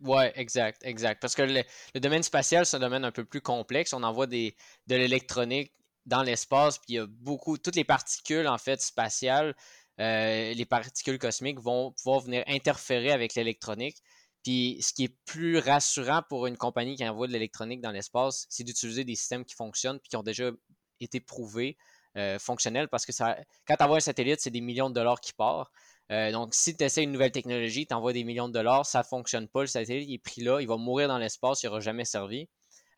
Ouais, exact, exact. Parce que le, domaine spatial, c'est un domaine un peu plus complexe. On envoie des, de l'électronique dans l'espace, puis il y a beaucoup, toutes les particules en fait spatiales, euh, les particules cosmiques vont pouvoir venir interférer avec l'électronique. Puis ce qui est plus rassurant pour une compagnie qui envoie de l'électronique dans l'espace, c'est d'utiliser des systèmes qui fonctionnent puis qui ont déjà été prouvé euh, fonctionnel parce que ça, quand tu envoies un satellite, c'est des millions de dollars qui partent. Euh, donc, si tu essaies une nouvelle technologie, tu envoies des millions de dollars, ça ne fonctionne pas, le satellite il est pris là, il va mourir dans l'espace, il n'aura jamais servi.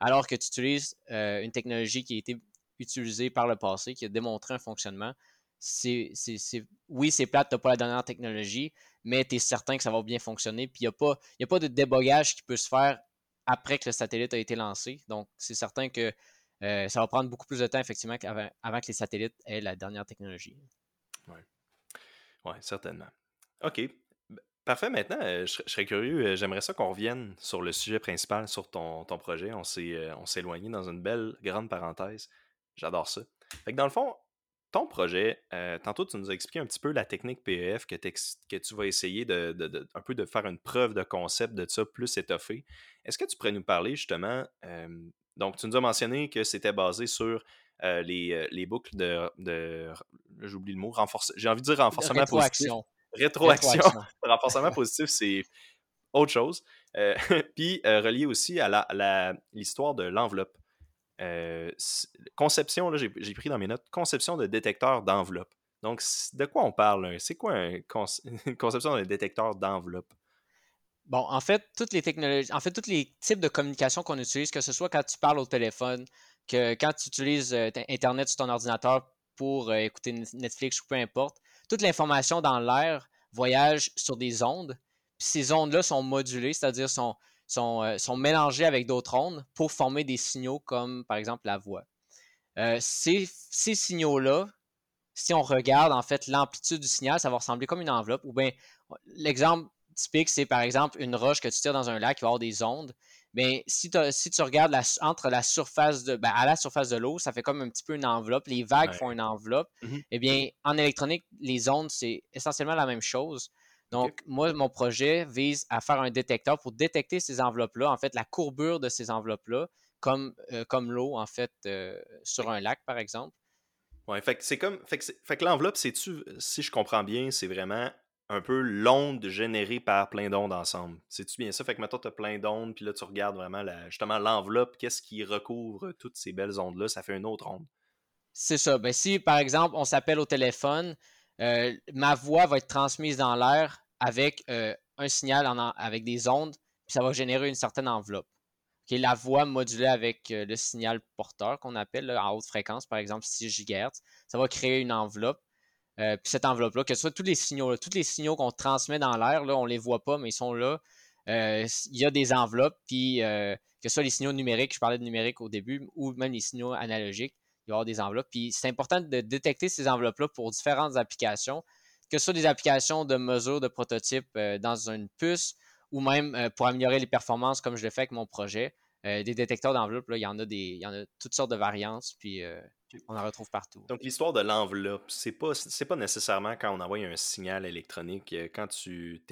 Alors que tu utilises euh, une technologie qui a été utilisée par le passé, qui a démontré un fonctionnement, c'est, oui, c'est plate, tu n'as pas la dernière technologie, mais tu es certain que ça va bien fonctionner. Puis il n'y a, a pas de débogage qui peut se faire après que le satellite a été lancé. Donc, c'est certain que euh, ça va prendre beaucoup plus de temps, effectivement, avant, que les satellites aient la dernière technologie. Oui, ouais, certainement. OK. Parfait, maintenant, euh, je, serais curieux, euh, j'aimerais ça qu'on revienne sur le sujet principal, sur ton, ton projet. On s'est éloigné dans une belle grande parenthèse. J'adore ça. Fait que dans le fond, ton projet, tantôt tu nous as expliqué un petit peu la technique PEF que, que tu vas essayer de, un peu de faire une preuve de concept de ça plus étoffé. Est-ce que tu pourrais nous parler justement, donc tu nous as mentionné que c'était basé sur les, les, boucles de, j'oublie le mot, j'ai envie de dire renforcement positif. Rétroaction. [laughs] renforcement positif, c'est autre chose. [laughs] puis relié aussi à l'histoire de l'enveloppe. Euh, conception, là, j'ai, pris dans mes notes, conception de détecteur d'enveloppe. Donc, de quoi on parle? C'est quoi une [laughs] conception de détecteur d'enveloppe? Bon, en fait, toutes les technologies, en fait, tous les types de communication qu'on utilise, que ce soit quand tu parles au téléphone, que quand tu utilises euh, Internet sur ton ordinateur pour euh, écouter Netflix ou peu importe, toute l'information dans l'air voyage sur des ondes. Puis ces ondes-là sont modulées, c'est-à-dire sont, euh, sont, mélangés avec d'autres ondes pour former des signaux comme par exemple la voix. Euh, ces, signaux-là, si on regarde en fait l'amplitude du signal, ça va ressembler comme une enveloppe. Ou bien l'exemple typique, c'est par exemple une roche que tu tires dans un lac qui va avoir des ondes. Mais si, si tu regardes entre la surface de ben, à la surface de l'eau, ça fait comme un petit peu une enveloppe. Les vagues font une enveloppe. Mm-hmm. Eh bien, en électronique, les ondes, c'est essentiellement la même chose. Donc, moi, mon projet vise à faire un détecteur pour détecter ces enveloppes-là, en fait, la courbure de ces enveloppes-là, comme, euh, comme l'eau, en fait, euh, sur un lac, par exemple. Oui, fait que c'est comme. Fait que, l'enveloppe, c'est-tu, si je comprends bien, c'est vraiment un peu l'onde générée par plein d'ondes ensemble. C'est-tu bien ça? Fait que maintenant, tu as plein d'ondes, puis là, tu regardes vraiment justement l'enveloppe, qu'est-ce qui recouvre toutes ces belles ondes-là, ça fait une autre onde. C'est ça. Ben, si, par exemple, on s'appelle au téléphone, euh, ma voix va être transmise dans l'air avec euh, un signal avec des ondes, puis ça va générer une certaine enveloppe. la voix modulée avec euh, le signal porteur qu'on appelle en haute fréquence, par exemple 6 GHz, ça va créer une enveloppe. Puis cette enveloppe-là, que ce soit tous les signaux, tous les signaux qu'on transmet dans l'air, on ne les voit pas, mais ils sont là. il y a des enveloppes, puis que ce soit les signaux numériques, je parlais de numérique au début, ou même les signaux analogiques, il y avoir des enveloppes. Puis c'est important de détecter ces enveloppes-là pour différentes applications, que ce soit des applications de mesure de prototype euh, dans une puce ou même euh, pour améliorer les performances comme je l'ai fait avec mon projet. Euh, des détecteurs d'enveloppe, il y en a il y en a toutes sortes de variantes, puis on en retrouve partout. Donc l'histoire de l'enveloppe, c'est pas pas nécessairement quand on envoie un signal électronique, quand tu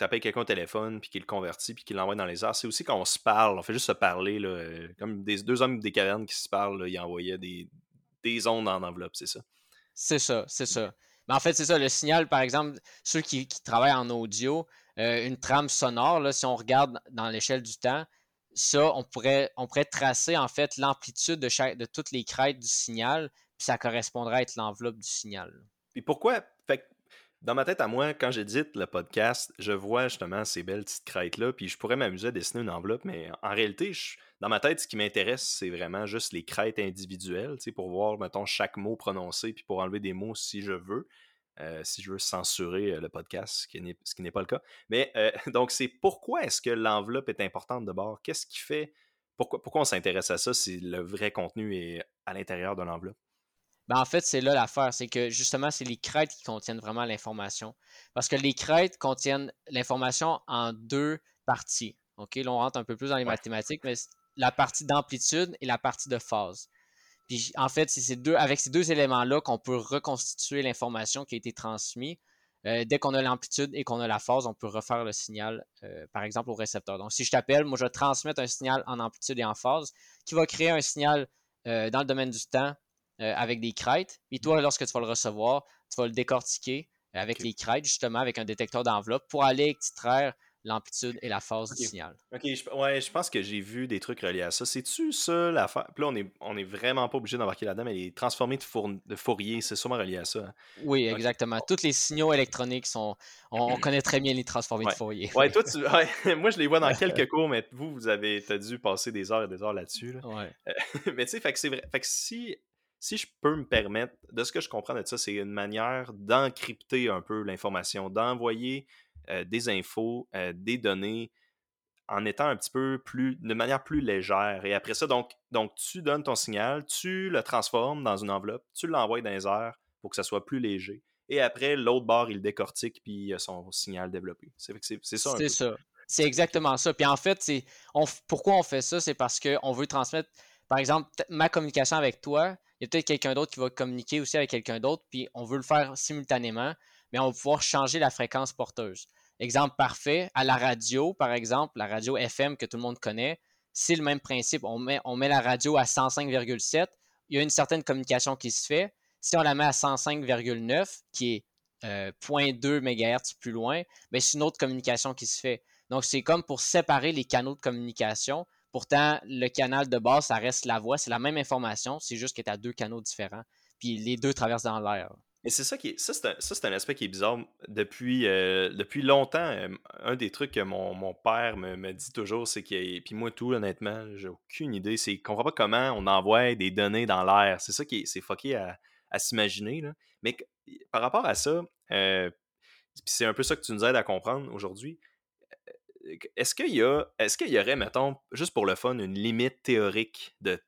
appelles quelqu'un au téléphone puis qu'il le convertit puis qu'il l'envoie dans les airs, c'est aussi quand on se parle, on fait juste se parler là, comme des deux hommes des cavernes qui se parlent, ils envoyaient des, des ondes en enveloppe, c'est ça. C'est ça, c'est ça. Mais en fait, c'est ça, le signal, par exemple, ceux qui, travaillent en audio, une trame sonore, là, si on regarde dans l'échelle du temps, ça, on pourrait, on pourrait tracer en fait l'amplitude de, chaque, de toutes les crêtes du signal, puis ça correspondrait à être l'enveloppe du signal. Puis pourquoi? Fait dans ma tête à moi, quand j'édite le podcast, je vois justement ces belles petites crêtes-là, puis je pourrais m'amuser à dessiner une enveloppe, mais en réalité, dans ma tête, ce qui m'intéresse, c'est vraiment juste les crêtes individuelles, pour voir, mettons, chaque mot prononcé, puis pour enlever des mots si je veux. Euh, si je veux censurer euh, le podcast, ce qui n'est pas le cas. Mais euh, [laughs] donc, c'est pourquoi est-ce que l'enveloppe est importante de bord? Qu'est-ce qui fait. Pourquoi, pourquoi on s'intéresse à ça si le vrai contenu est à l'intérieur de l'enveloppe? Ben en fait, c'est là l'affaire, c'est que justement, c'est les crêtes qui contiennent vraiment l'information. Parce que les crêtes contiennent l'information en deux parties. OK, là, on rentre un peu plus dans les mathématiques, mais la partie d'amplitude et la partie de phase en fait, c'est deux, avec ces deux éléments-là qu'on peut reconstituer l'information qui a été transmise. Euh, dès qu'on a l'amplitude et qu'on a la phase, on peut refaire le signal, euh, par exemple, au récepteur. Donc, si je t'appelle, moi, je vais transmettre un signal en amplitude et en phase qui va créer un signal euh, dans le domaine du temps avec des crêtes. Et toi, lorsque tu vas le recevoir, tu vas le décortiquer avec les crêtes, justement, avec un détecteur d'enveloppe pour aller extraire l'amplitude et la phase du signal. Ok, je, ouais, je pense que j'ai vu des trucs reliés à ça. C'est-tu ça l'affaire? Puis là, on est, on est vraiment pas obligé d'embarquer là-dedans, mais les transformés de, de Fourier, c'est sûrement relié à ça. Hein. Oui, exactement. Tous les signaux électroniques sont. On, connaît très bien les transformés de Fourier. Ouais, toi, tu, [laughs] moi, je les vois dans [laughs] quelques cours, mais vous, vous avez as dû passer des heures et des heures là-dessus. Ouais. [laughs] mais tu sais, fait que c'est vrai. Fait que si. Si je peux me permettre, de ce que je comprends de ça, c'est une manière d'encrypter un peu l'information, d'envoyer euh, des infos, euh, des données en étant un petit peu plus, de manière plus légère. Et après ça, donc, donc tu donnes ton signal, tu le transformes dans une enveloppe, tu l'envoies dans les airs pour que ça soit plus léger. Et après, l'autre bord, il décortique, puis il a son signal développé. C'est ça. C'est ça. C'est exactement ça. Puis en fait, pourquoi on fait ça? C'est parce qu'on veut transmettre, par exemple, ma communication avec toi, il y a peut-être quelqu'un d'autre qui va communiquer aussi avec quelqu'un d'autre, puis on veut le faire simultanément, on va pouvoir changer la fréquence porteuse. Exemple parfait, à la radio, par exemple, la radio FM que tout le monde connaît, c'est le même principe. On met, on met la radio à 105,7, il y a une certaine communication qui se fait. Si on la met à 105,9, qui est 0.2 euh, MHz plus loin, ben, c'est une autre communication qui se fait. Donc, c'est comme pour séparer les canaux de communication. Pourtant, le canal de base, ça reste la voix, c'est la même information, c'est juste que tu as deux canaux différents. Puis les deux traversent dans l'air. Et c'est ça qui est. Ça, c'est un, aspect qui est bizarre. Depuis, euh, depuis longtemps, un des trucs que mon, père me, dit toujours, c'est que. Puis moi, tout, honnêtement, j'ai aucune idée. C'est qu'on voit pas comment on envoie des données dans l'air. C'est ça qui est, c'est fucké à, à s'imaginer. Mais par rapport à ça, euh, c'est un peu ça que tu nous aides à comprendre aujourd'hui. Est-ce qu'il y aurait, mettons, juste pour le fun, une limite théorique de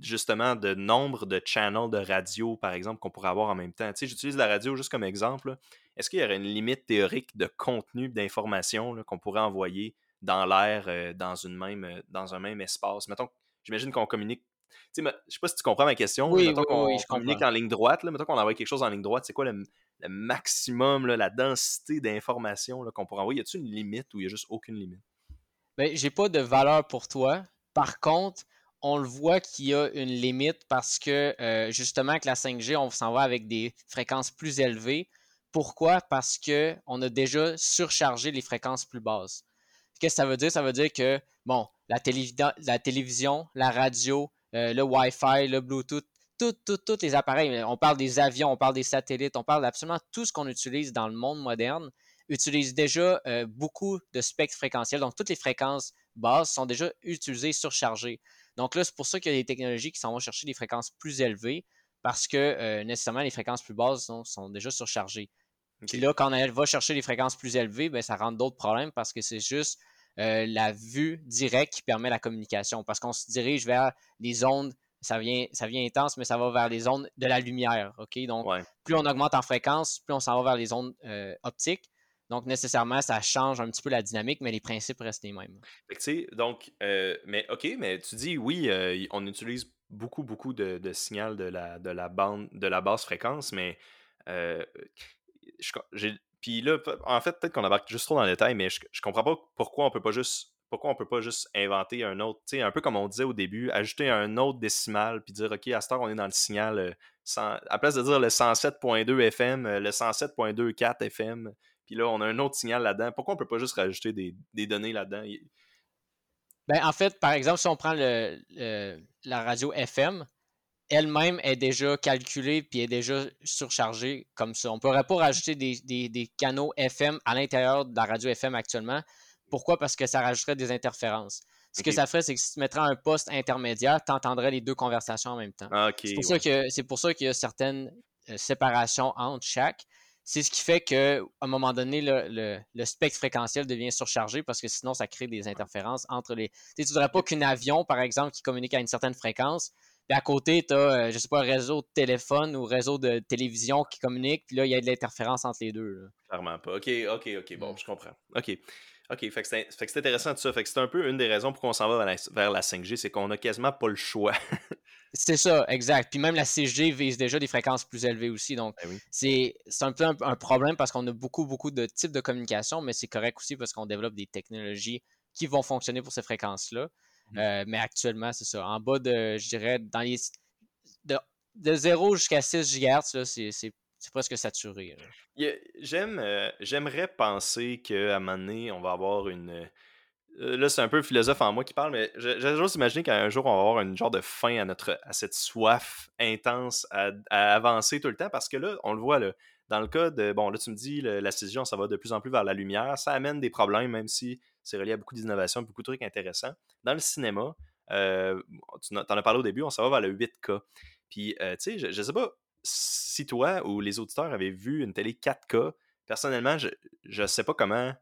justement de nombre de channels de radio, par exemple, qu'on pourrait avoir en même temps? Tu j'utilise la radio juste comme exemple. Est-ce qu'il y aurait une limite théorique de contenu d'information qu'on pourrait envoyer dans l'air euh, dans euh, dans un même espace? Mettons, j'imagine qu'on communique je ne sais pas si tu comprends ma question. Oui, oui, oui, je communique en ligne droite. Là, mettons qu'on envoie quelque chose en ligne droite, c'est quoi le, maximum, la densité d'informations qu'on pourrait envoyer? Y a-t-il une limite ou il n'y a juste aucune limite? Ben, j'ai pas de valeur pour toi. Par contre, on le voit qu'il y a une limite parce que euh, justement avec la 5G, on s'en va avec des fréquences plus élevées. Pourquoi? Parce qu'on a déjà surchargé les fréquences plus basses. Qu'est-ce que ça veut dire? Ça veut dire que, bon, la, la télévision, la radio, le Wi-Fi, le Bluetooth, tous les appareils. On parle des avions, on parle des satellites, on parle d'absolument tout ce qu'on utilise dans le monde moderne utilise déjà euh, beaucoup de spectres fréquentiels. Donc, toutes les fréquences bases sont déjà utilisées, surchargées. Donc là, c'est pour ça qu'il y a des technologies qui s'en vont chercher des fréquences plus élevées parce que euh, nécessairement les fréquences plus basses sont, déjà surchargées. Puis là, quand on va chercher les fréquences plus élevées, ben, ça rend d'autres problèmes parce que c'est juste la vue directe qui permet la communication. Parce qu'on se dirige vers les ondes ça vient, ça vient intense, mais ça va vers les ondes de la lumière. OK? Donc, plus on augmente en fréquence, plus on s'en va vers les ondes euh, optiques. Donc, nécessairement, ça change un petit peu la dynamique, mais les principes restent les mêmes. donc, euh, mais OK, mais tu dis oui, euh, on utilise beaucoup, beaucoup de, de signal de la, de la bande, de la basse fréquence, mais puis là, en fait, peut-être qu'on embarque juste trop dans le détail, mais je, je comprends pas pourquoi on peut pas juste pourquoi on peut pas juste inventer un autre, tu sais, un peu comme on disait au début, ajouter un autre décimal, puis dire, OK, à cette heure, on est dans le signal, euh, à place de dire le 107.2 FM, euh, le 107.24 FM, puis là, on a un autre signal là-dedans. Pourquoi on peut pas juste rajouter des, données là-dedans? Ben, en fait, par exemple, si on prend le, la radio FM, elle-même est déjà calculée puis est déjà surchargée comme ça. On ne pourrait pas rajouter des, des, canaux FM à l'intérieur de la radio FM actuellement pourquoi? Parce que ça rajouterait des interférences. Ce que ça ferait, c'est que si tu mettrais un poste intermédiaire, tu entendrais les deux conversations en même temps. Ah, c'est pour, ça qu'il y a certaines euh, séparations entre chaque. C'est ce qui fait qu'à un moment donné, le, spectre fréquentiel devient surchargé parce que sinon, ça crée des interférences entre les. Tu ne voudrais pas qu'un avion, par exemple, qui communique à une certaine fréquence, puis à côté, tu as, euh, je sais pas, un réseau de téléphone ou réseau de télévision qui communique, puis là, il y a de l'interférence entre les deux. Clairement pas. OK, OK, OK. Bon, mm. je comprends. OK. OK, fait que c'est intéressant tout ça. Fait que c'est un peu une des raisons pour qu'on s'en va vers la, 5G, c'est qu'on a quasiment pas le choix. [laughs] c'est ça, exact. Puis même la 6G vise déjà des fréquences plus élevées aussi. Donc, ben c'est un peu un, problème parce qu'on a beaucoup, beaucoup de types de communication, mais c'est correct aussi parce qu'on développe des technologies qui vont fonctionner pour ces fréquences-là. Euh, mais actuellement, c'est ça. En bas de, je dirais, dans les. De, de 0 jusqu'à 6 GHz, c'est presque saturé. J'aime, euh, j'aimerais penser qu'à un moment donné, on va avoir une. Euh, là, c'est un peu le philosophe en moi qui parle, mais j'ose imaginer qu'un jour, on va avoir une genre de fin à, notre, à cette soif intense à, avancer tout le temps, parce que là, on le voit, là, dans le cas de. Bon, là, tu me dis, la scission, ça va de plus en plus vers la lumière. Ça amène des problèmes, même si c'est relié à beaucoup d'innovations, beaucoup de trucs intéressants. Dans le cinéma, euh, tu en as parlé au début, on s'en va vers le 8K. Puis, tu sais, je, je sais pas, si toi ou les auditeurs avaient vu une télé 4K, personnellement, je ne sais pas comment.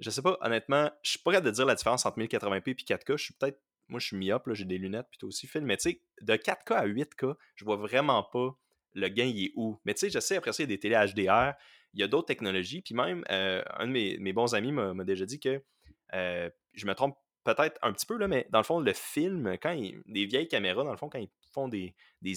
Je sais pas, honnêtement, je suis pas capable de dire la différence entre 1080p et 4K. Je suis peut-être. Moi, je suis myope, j'ai des lunettes, puis aussi, Phil. Mais tu sais, de 4K à 8K, je vois vraiment pas le gain, il est où? Mais tu sais, je sais, après ça, il y a des télé HDR, il y a d'autres technologies. Puis même, euh, un de mes, bons amis m'a déjà dit que euh, je me trompe peut-être un petit peu, mais dans le fond, le film, quand il, des vieilles caméras, dans le fond, quand ils fond des,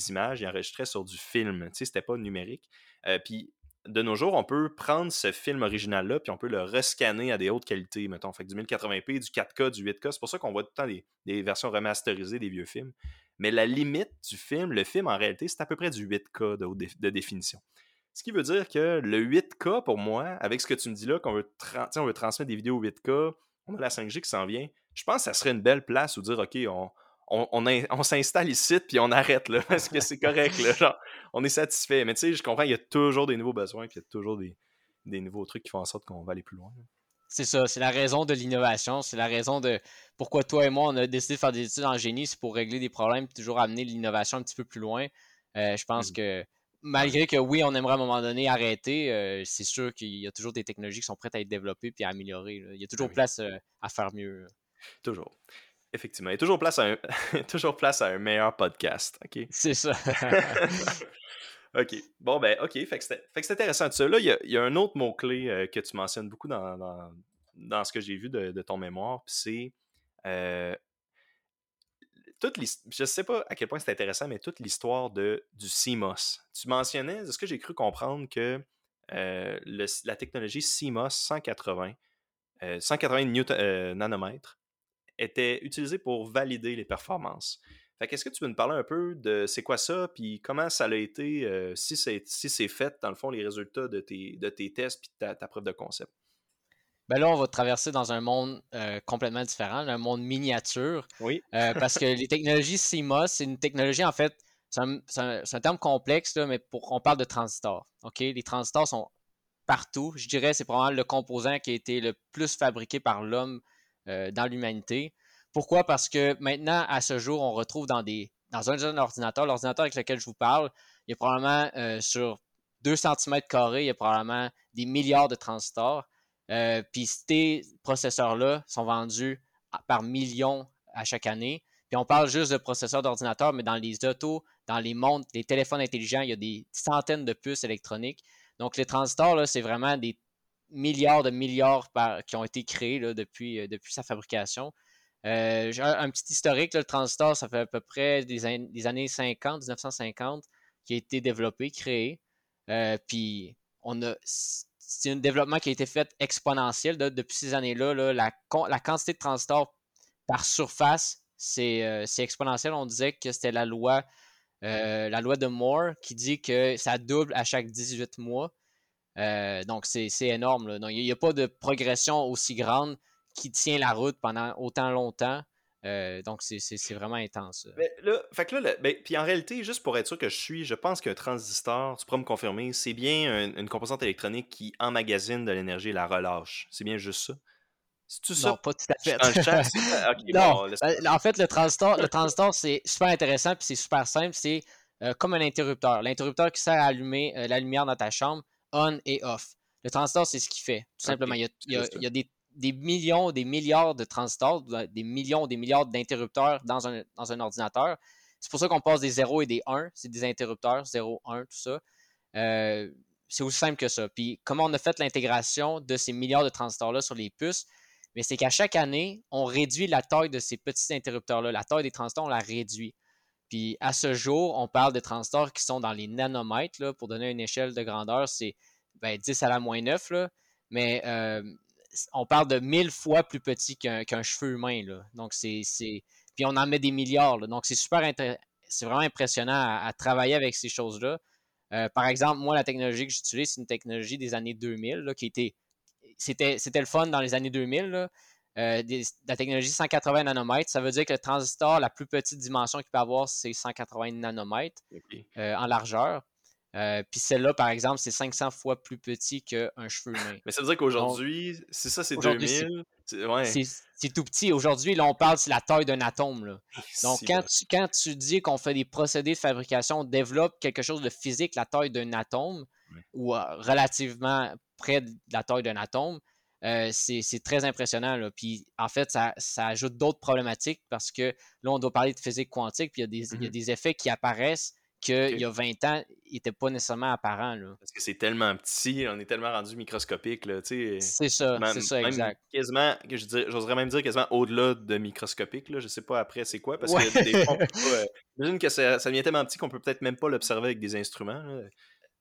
images, ils enregistraient sur du film. Tu sais, c'était pas numérique. Euh, puis de nos jours, on peut prendre ce film original-là, puis on peut le rescanner à des hautes qualités, mettons. Fait du 1080p, du 4K, du 8K. C'est pour ça qu'on voit tout le temps des, versions remasterisées des vieux films. Mais la limite du film, le film, en réalité, c'est à peu près du 8K de, définition. Ce qui veut dire que le 8K, pour moi, avec ce que tu me dis là, qu'on veut, on veut transmettre des vidéos 8K, on a la 5G qui s'en vient, je pense que ça serait une belle place où dire, OK, on, on, s'installe ici, puis on arrête, là, [laughs] parce que c'est correct, là, genre, on est satisfait. Mais tu sais, je comprends, il y a toujours des nouveaux besoins, puis il y a toujours des, nouveaux trucs qui font en sorte qu'on va aller plus loin. C'est ça, c'est la raison de l'innovation, c'est la raison de pourquoi toi et moi, on a décidé de faire des études en génie, c'est pour régler des problèmes, et toujours amener l'innovation un petit peu plus loin. Euh, je pense mmh. que malgré que oui, on aimerait à un moment donné arrêter, euh, c'est sûr qu'il y a toujours des technologies qui sont prêtes à être développées puis à améliorer. Il y a toujours ben place euh, à faire mieux. Toujours. Effectivement. Il y a toujours place à un, [laughs] toujours place à un meilleur podcast. OK? [laughs] C'est ça. [laughs] OK. Bon, ben, OK. Fait que c'est intéressant. Ça, là, il y, a, un autre mot-clé euh, que tu mentionnes beaucoup dans, dans, ce que j'ai vu de, ton mémoire, c'est euh, toute je sais pas à quel point c'est intéressant, mais toute l'histoire de du CMOS. Tu mentionnais, est-ce que j'ai cru comprendre que euh, la technologie CMOS 180, 180 newton, nanomètres était utilisé pour valider les performances. Fait qu'est-ce que tu veux nous parler un peu de c'est quoi ça, puis comment ça a été, euh, si c'est si fait, dans le fond, les résultats de tes, de tes tests puis ta, ta preuve de concept? Ben là, on va traverser dans un monde euh, complètement différent, un monde miniature. Oui. Euh, parce que les technologies CMOS, c'est une technologie, en fait, c'est un, terme complexe, là, mais pour, on parle de transistors. OK? Les transistors sont partout. Je dirais c'est probablement le composant qui a été le plus fabriqué par l'homme euh, dans l'humanité. Pourquoi? Parce que maintenant, à ce jour, on retrouve dans, des, dans un, ordinateur, l'ordinateur avec lequel je vous parle, il y a probablement euh, sur 2 cm, il y a probablement des milliards de transistors. Euh, puis ces processeurs-là sont vendus par millions à chaque année. Puis on parle juste de processeurs d'ordinateur, mais dans les autos, dans les montres, les téléphones intelligents, il y a des centaines de puces électroniques. Donc les transistors, c'est vraiment des milliards de milliards qui ont été créés depuis, euh, depuis sa fabrication. Euh, un, petit historique, le transistor, ça fait à peu près des, années 50, 1950, qui a été développé, créé. Euh, puis on a c'est un développement qui a été fait exponentiel depuis ces années-là. la, quantité de transistors par surface, c'est exponentiel. On disait que c'était la loi de Moore qui dit que ça double à chaque 18 mois. Euh, donc, c'est énorme. il n'y a, pas de progression aussi grande qui tient la route pendant autant longtemps. Euh, donc, c'est vraiment intense. Mais là, fait que là, ben, puis en réalité, juste pour être sûr que je suis, je pense qu'un transistor, tu pourras me confirmer, c'est bien une composante électronique qui emmagasine de l'énergie et la relâche. C'est bien juste ça? C'est tout ça? Non, pas tout à fait. [laughs] non, euh, en fait, le transistor, le [laughs] transistor c'est super intéressant puis c'est super simple. C'est comme un interrupteur. L'interrupteur qui sert à allumer la lumière dans ta chambre on et off. Le transistor, c'est ce qu'il fait. Tout simplement, il y a, des, millions, des milliards de transistors, des millions, des milliards d'interrupteurs dans un, ordinateur. C'est pour ça qu'on passe des 0 et des 1. C'est des interrupteurs, 0, 1, tout ça. Euh, c'est aussi simple que ça. Puis, comment on a fait l'intégration de ces milliards de transistors-là sur les puces? Mais c'est qu'à chaque année, on réduit la taille de ces petits interrupteurs-là. La taille des transistors, on la réduit. Puis à ce jour, on parle de transistors qui sont dans les nanomètres. Là, pour donner une échelle de grandeur, c'est 10 ben, à la moins 9. Là, mais euh, on parle de 1000 fois plus petit qu'un cheveu humain. Là. Donc, c'est. Puis on en met des milliards. Donc, c'est super C'est vraiment impressionnant à, travailler avec ces choses-là. Euh, par exemple, moi, la technologie que j'utilise, c'est une technologie des années 2000 là, qui était. C'était le fun dans les années 2000. Là. Euh, la technologie 180 nanomètres, ça veut dire que le transistor, la plus petite dimension qu'il peut avoir, c'est 180 nanomètres euh, en largeur. Euh, puis celle-là, par exemple, c'est 500 fois plus petit qu'un cheveu humain. Mais ça veut dire qu'aujourd'hui, si ça c'est 2000, c'est tout petit. Aujourd'hui, là, on parle, c'est la taille d'un atome. [laughs] Donc, quand tu, quand tu dis qu'on fait des procédés de fabrication, on développe quelque chose de physique, la taille d'un atome, ou relativement près de la taille d'un atome, euh, c'est très impressionnant. Puis en fait, ça, ajoute d'autres problématiques parce que là, on doit parler de physique quantique, puis il y, a des, mmh effets qui apparaissent qu'il y a 20 ans, il n'était pas nécessairement apparent. Là. Parce que c'est tellement petit, on est tellement rendu microscopique. C'est ça, c'est ça, exact. Quasiment, j'oserais même dire quasiment au-delà de microscopique. Là. Je sais pas après c'est quoi, parce que des fois, [laughs] euh, j'imagine que ça, ça, devient tellement petit qu'on peut peut-être même pas l'observer avec des instruments.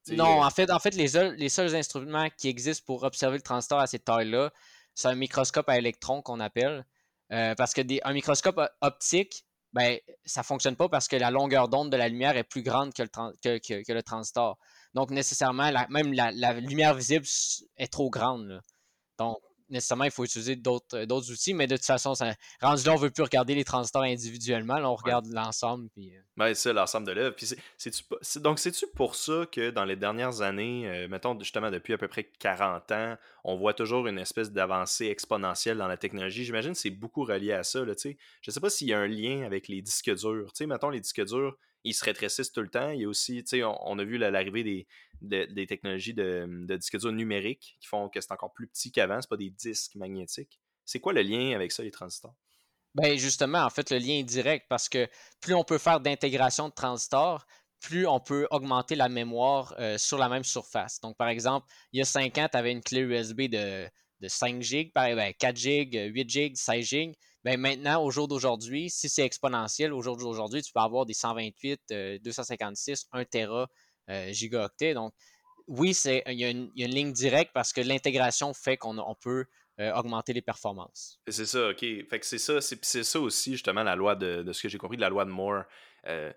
Non, euh en fait, en fait les, seuls, les seuls instruments qui existent pour observer le transistor à cette taille-là, c'est un microscope à électrons qu'on appelle. Euh, parce que des, un microscope optique, ben, ça ne fonctionne pas parce que la longueur d'onde de la lumière est plus grande que le, que, le transistor. Donc, nécessairement, même la, lumière visible est trop grande. Donc, nécessairement, il faut utiliser d'autres outils, mais de toute façon, ça, rendu là, on ne veut plus regarder les transistors individuellement, on regarde l'ensemble. Puis... Euh. c'est l'ensemble de l'œuvre. donc, c'est-tu pour ça que dans les dernières années, euh, mettons justement depuis à peu près 40 ans, on voit toujours une espèce d'avancée exponentielle dans la technologie? J'imagine que c'est beaucoup relié à ça. Là, je ne sais pas s'il y a un lien avec les disques durs. mettons, les disques durs, ils se rétrécissent tout le temps. Il y a aussi, tu sais, on, a vu l'arrivée des, technologies de, disques durs numériques qui font que c'est encore plus petit qu'avant, c'est pas des disques magnétiques. C'est quoi le lien avec ça, les transistors? Ben justement, en fait, le lien est direct parce que plus on peut faire d'intégration de transistors, plus on peut augmenter la mémoire euh, sur la même surface. Donc, par exemple, il y a 5 ans, tu avais une clé USB de, 5 GB, 4 GB, 8 GB, 16 GB. Ben maintenant, au jour d'aujourd'hui, si c'est exponentiel, au jour d'aujourd'hui, tu peux avoir des 128, 256, 1 Tera euh, gigaoctets. Donc, oui, c'est, il, y a une, ligne directe parce que l'intégration fait qu'on peut euh, augmenter les performances. C'est ça, OK. Fait que c'est ça, c'est, ça aussi, justement, la loi de, ce que j'ai compris de la loi de Moore. Euh,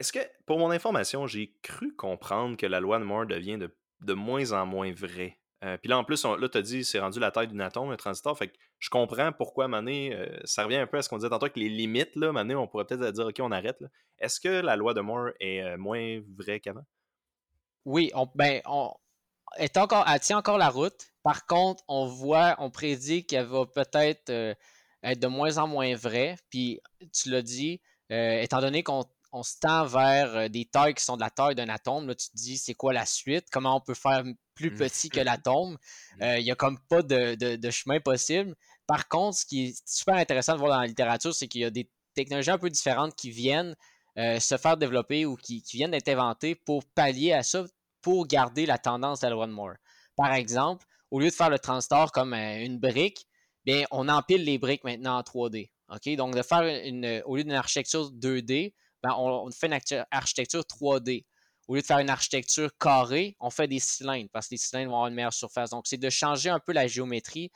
est-ce que, pour mon information, j'ai cru comprendre que la loi de Moore devient de, de moins en moins vraie? Euh, puis là, en plus, là, tu as dit, c'est rendu la taille d'un atome, un transistor. Fait que je comprends pourquoi, Mané, euh, ça revient un peu à ce qu'on disait tantôt avec les limites. Là, Mané, on pourrait peut-être dire, OK, on arrête. Est-ce que la loi de Moore est euh, moins vraie qu'avant? Oui, on, ben, on, est encore, elle tient encore la route. Par contre, on voit, on prédit qu'elle va peut-être être de moins en moins vraie. Puis, tu l'as dit, étant donné qu'on on se tend vers des tailles qui sont de la taille d'un atome. Là, tu te dis, c'est quoi la suite? Comment on peut faire plus mmh. petit que l'atome? Mmh. Il n'y a comme pas de, chemin possible. Par contre, ce qui est super intéressant de voir dans la littérature, c'est qu'il y a des technologies un peu différentes qui viennent se faire développer ou qui, viennent d'être inventées pour pallier à ça, pour garder la tendance de la loi de Moore. Par exemple, au lieu de faire le transistor comme une brique, bien, on empile les briques maintenant en 3D. Donc, de faire une, au lieu d'une architecture 2D, ben, on, fait une architecture 3D. Au lieu de faire une architecture carrée, on fait des cylindres parce que les cylindres vont avoir une meilleure surface. Donc, c'est de changer un peu la géométrie,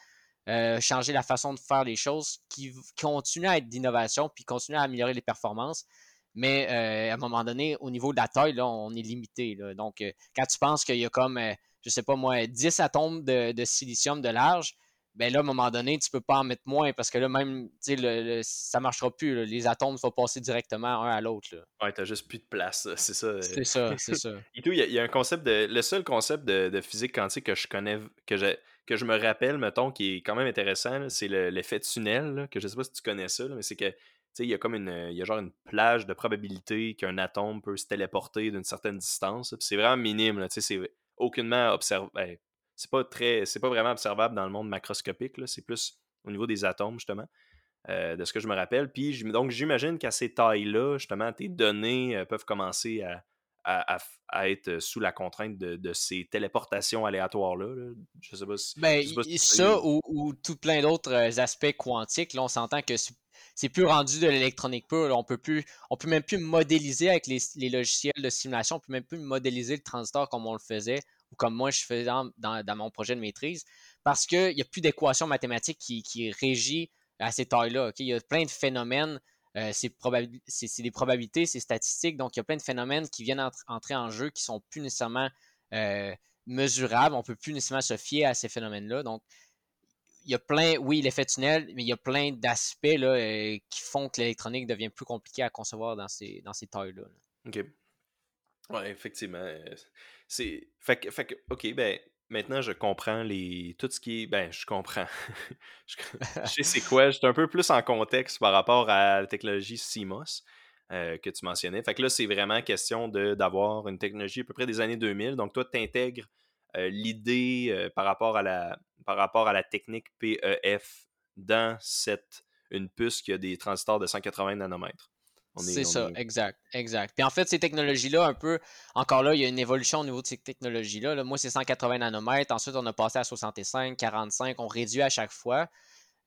euh, changer la façon de faire les choses qui continue à être d'innovation puis continue à améliorer les performances. Mais euh, à un moment donné, au niveau de la taille, on est limité. Donc, euh, quand tu penses qu'il y a comme, je sais pas moi, 10 atomes de silicium de large, ben là, à un moment donné, tu peux pas en mettre moins parce que là, même, tu sais, le, ça marchera plus. Les atomes vont passer directement un à l'autre. Ouais, t'as juste plus de place, c'est ça. C'est ça, c'est ça. [laughs] Et tout, il y, a un concept de. Le seul concept de, physique quantique que je connais, que je, que je me rappelle, mettons, qui est quand même intéressant, c'est l'effet tunnel, que je sais pas si tu connais ça, mais c'est que. Tu sais, il y a comme une, y a genre une plage de probabilité qu'un atome peut se téléporter d'une certaine distance. C'est vraiment minime, tu sais, c'est aucunement observé. Ben, c'est pas très c'est pas vraiment observable dans le monde macroscopique c'est plus au niveau des atomes justement euh, de ce que je me rappelle puis donc j'imagine qu'à ces tailles là justement tes données euh, peuvent commencer à, être sous la contrainte de, ces téléportations aléatoires là, je sais pas si, ben, ça ou, tout plein d'autres euh, aspects quantiques là on s'entend que c'est plus rendu de l'électronique pure. On peut plus, on peut même plus modéliser avec les, les, logiciels de simulation. On peut même plus modéliser le transistor comme on le faisait comme moi je fais dans, mon projet de maîtrise, parce qu'il n'y a plus d'équation mathématique qui, qui, régit à ces tailles-là. Il y a plein de phénomènes, euh, c'est des probabilités, c'est statistique, donc il y a plein de phénomènes qui viennent entrer en jeu qui sont plus nécessairement euh, mesurables, on ne peut plus nécessairement se fier à ces phénomènes-là. Donc, il y a plein, oui, l'effet tunnel, mais il y a plein d'aspects euh, qui font que l'électronique devient plus compliquée à concevoir dans ces, dans ces tailles-là. OK. Oui, effectivement. C'est. Fait que, fait que, OK, ben, maintenant je comprends les. Tout ce qui est. Ben, je comprends. [laughs] je, sais c'est quoi. J'étais un peu plus en contexte par rapport à la technologie CMOS euh, que tu mentionnais. Fait que là, c'est vraiment question d'avoir une technologie à peu près des années 2000. Donc, toi, tu intègres euh, l'idée euh, par, rapport à la, par rapport à la technique PEF dans cette une puce qui a des transistors de 180 nanomètres. C'est ça, exact, exact. Puis en fait, ces technologies-là, un peu, encore là, il y a une évolution au niveau de ces technologies-là. Moi, c'est 180 nanomètres. Ensuite, on a passé à 65, 45. On réduit à chaque fois.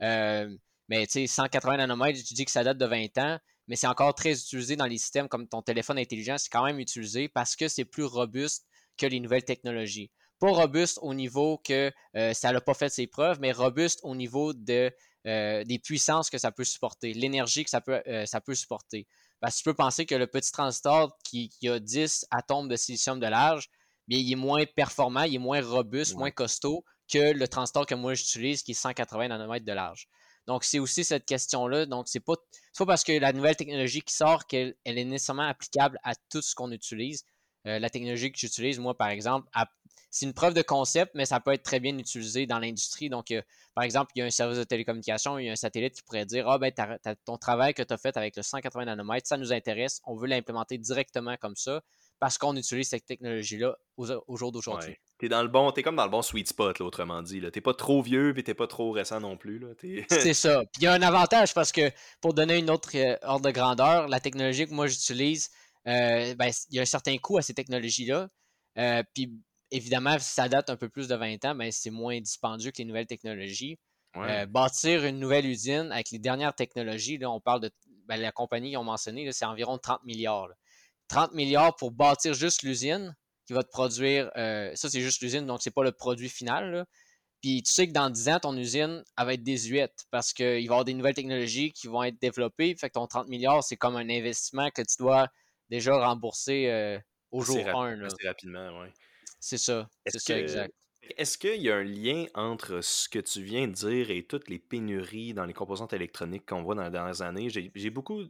Euh, mais tu sais, 180 nanomètres, tu dis que ça date de 20 ans, mais c'est encore très utilisé dans les systèmes comme ton téléphone intelligent. C'est quand même utilisé parce que c'est plus robuste que les nouvelles technologies. Pas robuste au niveau que euh, ça n'a pas fait ses preuves, mais robuste au niveau de euh, des puissances que ça peut supporter, l'énergie que ça peut, euh, ça peut supporter. Parce que tu peux penser que le petit transistor qui, a 10 atomes de silicium de large, bien, il est moins performant, il est moins robuste, moins costaud que le transistor que moi j'utilise qui est 180 nanomètres de large. Donc, c'est aussi cette question-là. Donc, c'est pas, pas parce que la nouvelle technologie qui sort qu'elle est nécessairement applicable à tout ce qu'on utilise. Euh, la technologie que j'utilise, moi, par exemple, c'est une preuve de concept, mais ça peut être très bien utilisé dans l'industrie. Donc, euh, par exemple, il y a un service de télécommunication, il y a un satellite qui pourrait dire Ah, ben, ton travail que tu as fait avec le 180 nanomètres, ça nous intéresse, on veut l'implémenter directement comme ça parce qu'on utilise cette technologie-là au, jour d'aujourd'hui. T'es dans le bon, t'es comme dans le bon sweet spot, là, autrement dit. T'es pas trop vieux, mais t'es pas trop récent non plus. c'est [laughs] ça. Puis il y a un avantage parce que pour donner une autre euh, ordre de grandeur, la technologie que moi j'utilise, euh, ben, il y a un certain coût à ces technologies-là. Euh, puis évidemment, si ça date un peu plus de 20 ans, ben, c'est moins dispendieux que les nouvelles technologies. bâtir une nouvelle usine avec les dernières technologies, là, on parle de ben, la compagnie qu'ils ont mentionné, c'est environ 30 milliards. 30 milliards pour bâtir juste l'usine qui va te produire. ça, c'est juste l'usine, donc c'est pas le produit final. Puis tu sais que dans 10 ans, ton usine, elle va être désuète parce qu'il va y avoir des nouvelles technologies qui vont être développées. Fait que ton 30 milliards, c'est comme un investissement que tu dois déjà remboursé euh, au jour 1. Assez rapidement, oui. C'est ça. C'est ça, exact. Est-ce qu'il y a un lien entre ce que tu viens de dire et toutes les pénuries dans les composantes électroniques qu'on voit dans les dernières années? J'ai beaucoup.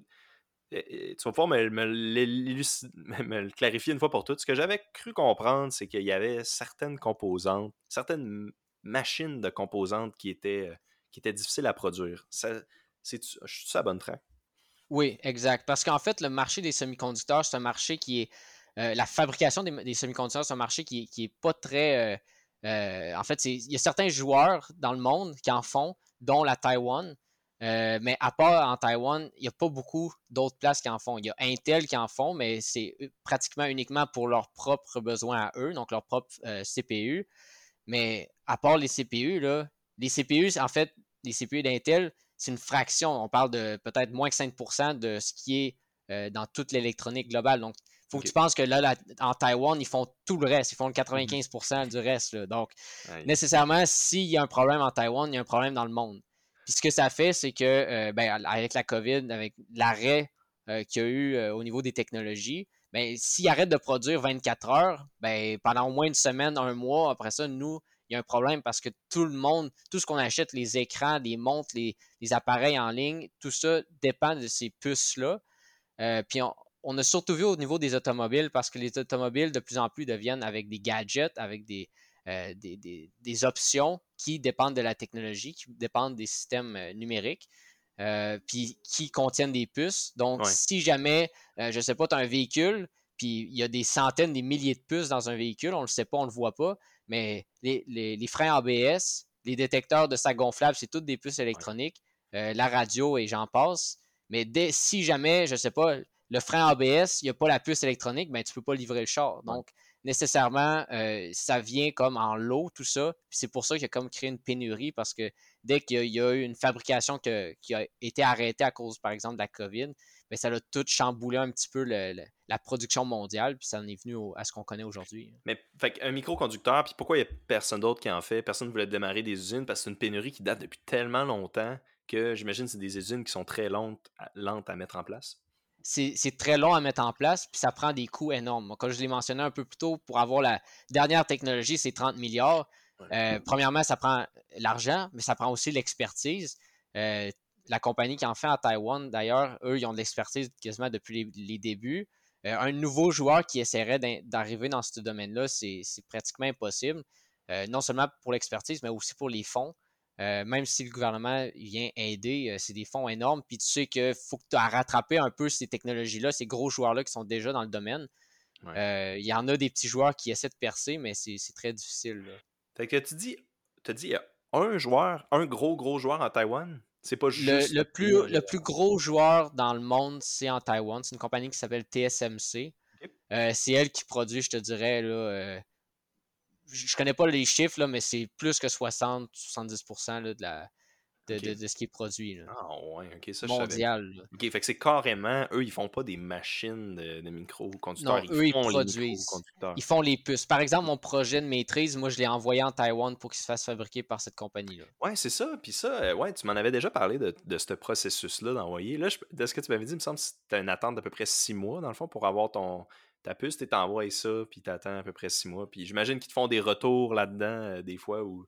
Eh, eh, tu vas pouvoir me, me, le clarifier une fois pour toutes. Ce que j'avais cru comprendre, c'est qu'il y avait certaines composantes, certaines machines de composantes qui étaient, qui étaient difficiles à produire. Ça, je suis à bonne track? Oui, exact. Parce qu'en fait, le marché des semi-conducteurs, c'est un marché qui est. Euh, la fabrication des, semi-conducteurs, c'est un marché qui, qui pas très. Euh, euh, en fait, il y a certains joueurs dans le monde qui en font, dont la Taiwan. mais à part en Taïwan, il n'y a pas beaucoup d'autres places qui en font. Il y a Intel qui en font, mais c'est pratiquement uniquement pour leurs propres besoins à eux, donc leur propre CPU. Mais à part les CPU, les CPU, en fait, les CPU d'Intel, c'est une fraction. On parle de peut-être moins que 5% de ce qui est euh, dans toute l'électronique globale. Donc, il faut que tu penses que là, en Taïwan, ils font tout le reste. Ils font le 95 mhm. du reste. Donc, nécessairement, s'il y a un problème en Taïwan, il y a un problème dans le monde. Puis ce que ça fait, c'est que euh, ben, avec la COVID, avec l'arrêt euh, qu'il y a eu au niveau des technologies, ben, s'ils arrêtent de produire 24 heures, ben, pendant au moins une semaine, un mois, après ça, nous, il y a un problème parce que tout le monde, tout ce qu'on achète, les écrans, les montres, les, appareils en ligne, tout ça dépend de ces puces-là. Euh, puis on, a surtout vu au niveau des automobiles parce que les automobiles de plus en plus deviennent avec des gadgets, avec des, euh, des, options qui dépendent de la technologie, qui dépendent des systèmes euh, numériques. puis qui contiennent des puces. Donc, si jamais, je ne sais pas, tu as un véhicule, puis il y a des centaines, des milliers de puces dans un véhicule, on ne le sait pas, on ne le voit pas, mais les, freins ABS, les détecteurs de sac gonflable, c'est toutes des puces électroniques, euh, la radio et j'en passe. Mais si jamais, je ne sais pas, le frein ABS, il n'y a pas la puce électronique, ben, tu ne peux pas livrer le char. Donc, nécessairement, euh, ça vient comme en lot, tout ça. C'est pour ça qu'il y a comme créé une pénurie parce que dès qu'il y, a eu une fabrication qui a été arrêtée à cause, par exemple, de la COVID, ben, ça a tout chamboulé un petit peu la production mondiale, puis ça en est venu à ce qu'on connaît aujourd'hui. Mais fait un microconducteur, puis pourquoi il n'y a personne d'autre qui en fait? Personne ne voulait démarrer des usines parce que c'est une pénurie qui date depuis tellement longtemps que j'imagine que c'est des usines qui sont très lentes, lentes à mettre en place c'est très long à mettre en place, puis ça prend des coûts énormes. Comme je l'ai mentionné un peu plus tôt, pour avoir la dernière technologie, c'est 30 milliards. Euh, premièrement, ça prend l'argent, mais ça prend aussi l'expertise. Euh, la compagnie qui en fait à Taïwan, d'ailleurs, eux, ils ont de l'expertise quasiment depuis les, débuts. Euh, un nouveau joueur qui essaierait d'arriver dans ce domaine-là, c'est pratiquement impossible. non seulement pour l'expertise, mais aussi pour les fonds. Euh, même si le gouvernement vient aider, c'est des fonds énormes. Puis tu sais qu'il faut que tu as rattrapé un peu ces technologies-là, ces gros joueurs-là qui sont déjà dans le domaine. Il y en a des petits joueurs qui essaient de percer, mais c'est très difficile. Fait que tu dis, tu dis, il y a un joueur, un gros, gros joueur en Taïwan C'est pas juste. Le, plus, le plus gros joueur dans le monde, c'est en Taïwan. C'est une compagnie qui s'appelle TSMC. Euh, c'est elle qui produit, je te dirais, là, euh, je connais pas les chiffres, là, mais c'est plus que 60-70% de la, de, ce qui est produit. Ah ouais, ok, ça Mondial. ok, fait que c'est carrément, eux, ils font pas des machines de, de micro-conducteurs. Non, eux, ils, produisent. ils font les puces. Par exemple, mon projet de maîtrise, moi, je l'ai envoyé en Taïwan pour qu'il se fasse fabriquer par cette compagnie-là. Ouais, c'est ça. Puis ça, euh, ouais, tu m'en avais déjà parlé de, de ce processus-là d'envoyer. Là, de ce que tu m'avais dit, il me semble que c'était une attente d'à peu près six mois, dans le fond, pour avoir ton, ta puce, tu t'envoies ça, puis t'attends à peu près six mois. Puis j'imagine qu'ils te font des retours là-dedans, euh, des fois, où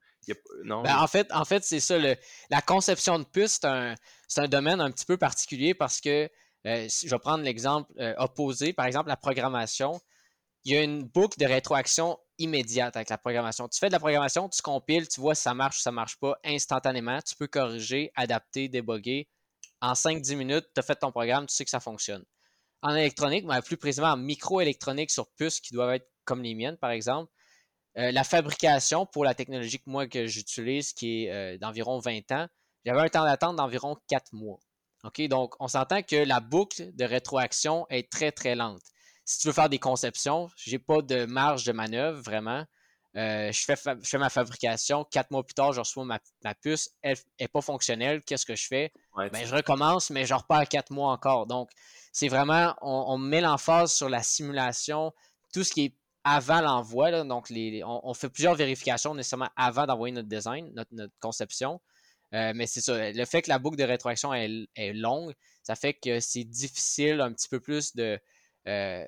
non. Ben, en fait, en fait c'est ça. la conception de puce, c'est un, domaine un petit peu particulier parce que, euh, je vais prendre l'exemple euh, opposé, par exemple, la programmation. Il y a une boucle de rétroaction immédiate avec la programmation. Tu fais de la programmation, tu compiles, tu vois si ça marche ou ça marche pas instantanément. Tu peux corriger, adapter, déboguer. En 5-10 minutes, tu as fait ton programme, tu sais que ça fonctionne en électronique, mais plus précisément en microélectronique sur puces qui doivent être comme les miennes, par exemple. Euh, la fabrication pour la technologie que moi que j'utilise, qui est euh, d'environ 20 ans, j'avais un temps d'attente d'environ 4 mois. OK? Donc, on s'entend que la boucle de rétroaction est très, très lente. Si tu veux faire des conceptions, je n'ai pas de marge de manœuvre vraiment. Euh, je, fais je, fais ma fabrication. Quatre mois plus tard, je reçois ma, puce. Elle n'est pas fonctionnelle. Qu'est-ce que je fais? ben, je recommence, mais je repars quatre mois encore. Donc, c'est vraiment, on, met l'emphase sur la simulation, tout ce qui est avant l'envoi. Donc, les, on, fait plusieurs vérifications nécessairement avant d'envoyer notre design, notre, conception. Euh, mais c'est ça, le fait que la boucle de rétroaction est, longue, ça fait que c'est difficile un petit peu plus de, euh,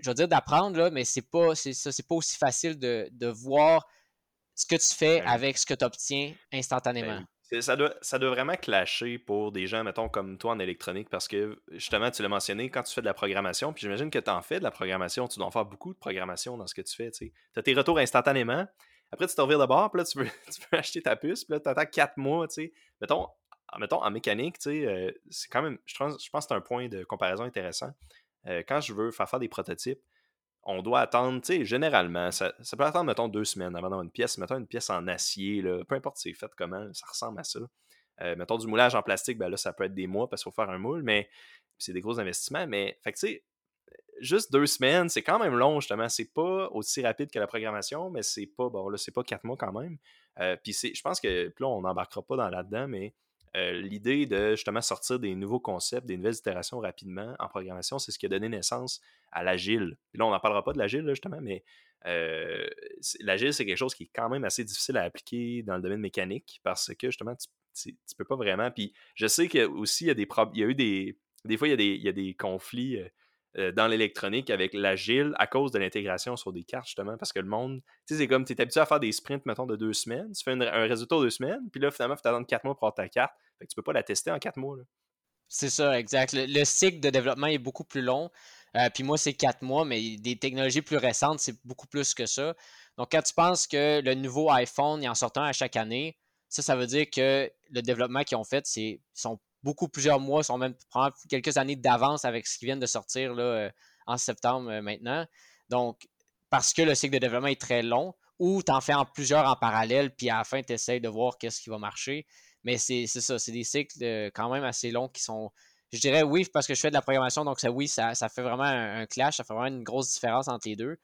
je veux dire d'apprendre, mais c'est pas, c'est c'est pas aussi facile de, de, voir ce que tu fais ben avec ce que tu obtiens instantanément. Ben ça doit, ça doit vraiment clasher pour des gens, mettons, comme toi en électronique, parce que justement, tu l'as mentionné, quand tu fais de la programmation, puis j'imagine que tu en fais de la programmation, tu dois en faire beaucoup de programmation dans ce que tu fais. Tu as tes retours instantanément. Après, tu te revires de bord, puis là, tu peux, [laughs] tu acheter ta puce, puis là, tu attends 4 mois. tu sais. Mettons, mettons, en mécanique, euh, c'est quand même, je pense, je pense que c'est un point de comparaison intéressant. Euh, quand je veux faire faire des prototypes, on doit attendre, tu sais, généralement, ça, peut attendre, mettons, deux semaines avant d'avoir une pièce. Mettons une pièce en acier, là, peu importe c'est fait comment, ça ressemble à ça. Euh, mettons du moulage en plastique, ben là, ça peut être des mois parce qu'il faut faire un moule, mais c'est des gros investissements. Mais, fait que, tu sais, juste deux semaines, c'est quand même long, justement. C'est pas aussi rapide que la programmation, mais c'est pas, bon, là, c'est pas quatre mois quand même. Euh, puis, je pense que, là, on n'embarquera pas dans là-dedans, mais euh, l'idée de justement sortir des nouveaux concepts, des nouvelles itérations rapidement en programmation, c'est ce qui a donné naissance à l'agile. Là, on n'en parlera pas de l'agile, justement, mais euh, l'agile, c'est quelque chose qui est quand même assez difficile à appliquer dans le domaine mécanique parce que justement, tu, ne peux pas vraiment. Puis je sais qu'il aussi, il y a des il y a eu des. Des fois, il y a des, il y a des conflits. Euh, euh, dans l'électronique avec l'agile à cause de l'intégration sur des cartes, justement, parce que le monde, tu sais, c'est comme tu es habitué à faire des sprints, mettons, de deux semaines, tu fais un résultat de deux semaines, puis là, finalement, il faut attendre quatre mois pour avoir ta carte. Fait que tu peux pas la tester en quatre mois. C'est ça, exact. Le, cycle de développement est beaucoup plus long. Euh, puis moi, c'est quatre mois, mais des technologies plus récentes, c'est beaucoup plus que ça. Donc, quand tu penses que le nouveau iPhone, il en sort un à chaque année, ça, ça veut dire que le développement qu'ils ont fait, c'est sont beaucoup plusieurs mois, sont même quelques années d'avance avec ce qui vient de sortir là, euh, en septembre euh, maintenant. Donc, parce que le cycle de développement est très long, ou tu en fais en plusieurs en parallèle, puis à la fin, tu essaies de voir qu'est-ce qui va marcher. Mais c'est ça, c'est des cycles euh, quand même assez longs qui sont. Je dirais oui, parce que je fais de la programmation, donc ça, oui, ça, fait vraiment un, clash, ça fait vraiment une grosse différence entre les deux.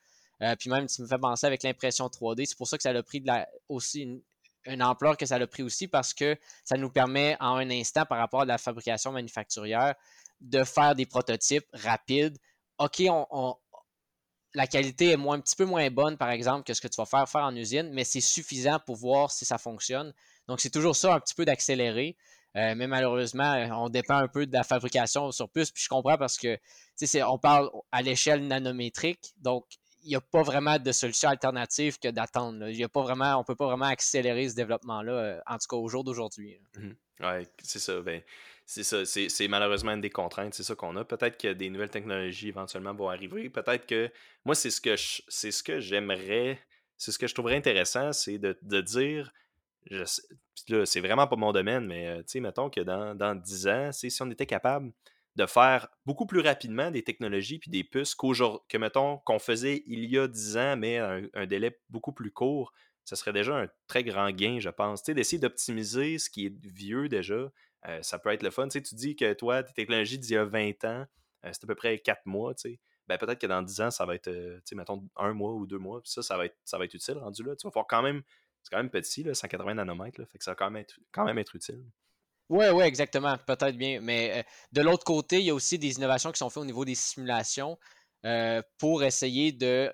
puis même, tu me fais penser avec l'impression 3D, c'est pour ça que ça a pris de la, aussi une, une ampleur que ça a pris aussi parce que ça nous permet en un instant par rapport à la fabrication manufacturière de faire des prototypes rapides. OK, la qualité est un petit peu moins bonne, par exemple, que ce que tu vas faire, faire en usine, mais c'est suffisant pour voir si ça fonctionne. Donc, c'est toujours ça, un petit peu d'accélérer. Euh, mais malheureusement, on dépend un peu de la fabrication sur puce. Puis je comprends parce que on parle à l'échelle nanométrique. Donc, il n'y a pas vraiment de solution alternative que d'attendre. Il a pas vraiment, on ne peut pas vraiment accélérer ce développement-là, euh, en tout cas au jour d'aujourd'hui. Mmh oui, c'est ça. Ben, c'est ça. C'est malheureusement une des contraintes. C'est ça qu'on a. Peut-être que des nouvelles technologies éventuellement vont arriver. Peut-être que moi, c'est ce que c'est ce que j'aimerais. C'est ce que je trouverais intéressant, c'est de, dire. c'est vraiment pas mon domaine, mais euh, tu sais, mettons que dans, dans 10 ans, si on était capable de faire beaucoup plus rapidement des technologies puis des puces que, mettons, qu'on faisait il y a 10 ans, mais un, un, délai beaucoup plus court, ce serait déjà un très grand gain, je pense. Tu sais, d'essayer d'optimiser ce qui est vieux déjà, ça peut être le fun. Tu, tu dis que toi, tes technologies d'il y a 20 ans, c'est à peu près 4 mois. Ben, peut-être que dans 10 ans, ça va être, mettons, un mois ou deux mois. ça, ça va, être, ça va être utile rendu là. Tu vas pouvoir quand même. C'est quand même petit, là, 180 nanomètres. Là, fait que ça va quand même quand même être utile. Oui, oui, exactement. Peut-être bien. Mais de l'autre côté, il y a aussi des innovations qui sont faites au niveau des simulations. pour essayer de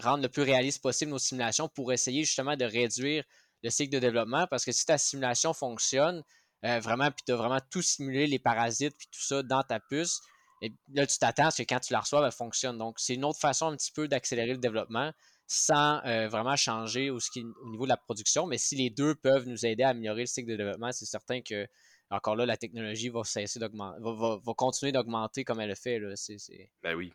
rendre le plus réaliste possible nos simulations, pour essayer justement de réduire le cycle de développement. Parce que si ta simulation fonctionne, vraiment, puis tu as vraiment tout simulé, les parasites, puis tout ça dans ta puce, et là, tu t'attends à ce que quand tu la reçois, elle fonctionne. Donc, c'est une autre façon un petit peu d'accélérer le développement sans euh, vraiment changer au, niveau de la production. Mais si les deux peuvent nous aider à améliorer le cycle de développement, c'est certain que, encore là, la technologie va cesser d'augmenter, va, continuer d'augmenter comme elle le fait. Là. Ben oui.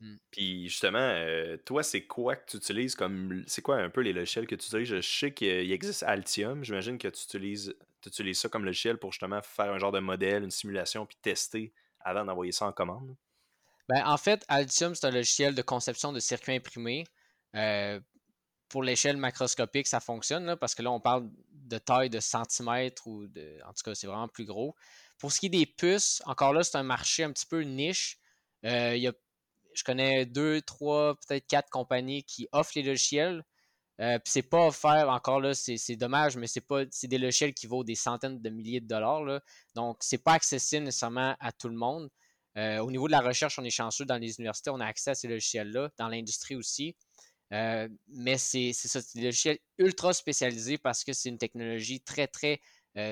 Hmm. Puis justement, euh, toi, c'est quoi que tu utilises comme. C'est quoi un peu les logiciels que tu utilises? Je sais qu'il existe Altium. J'imagine que tu utilises, tu utilises ça comme logiciel pour justement faire un genre de modèle, une simulation, puis tester avant d'envoyer ça en commande? Ben, en fait, Altium, c'est un logiciel de conception de circuits imprimés. Euh, pour l'échelle macroscopique, ça fonctionne parce que là, on parle de taille de centimètres ou de. En tout cas, c'est vraiment plus gros. Pour ce qui est des puces, encore là, c'est un marché un petit peu niche. Euh, je connais deux, trois, peut-être quatre compagnies qui offrent les logiciels. Euh, puis c'est pas offert encore là, c'est dommage, mais c'est pas c'est des logiciels qui vaut des centaines de milliers de dollars. Là. Donc, c'est pas accessible nécessairement à tout le monde. Euh, au niveau de la recherche, on est chanceux dans les universités, on a accès à ces logiciels-là, dans l'industrie aussi. Euh, mais c'est ça, c'est des logiciels ultra spécialisés parce que c'est une technologie très, très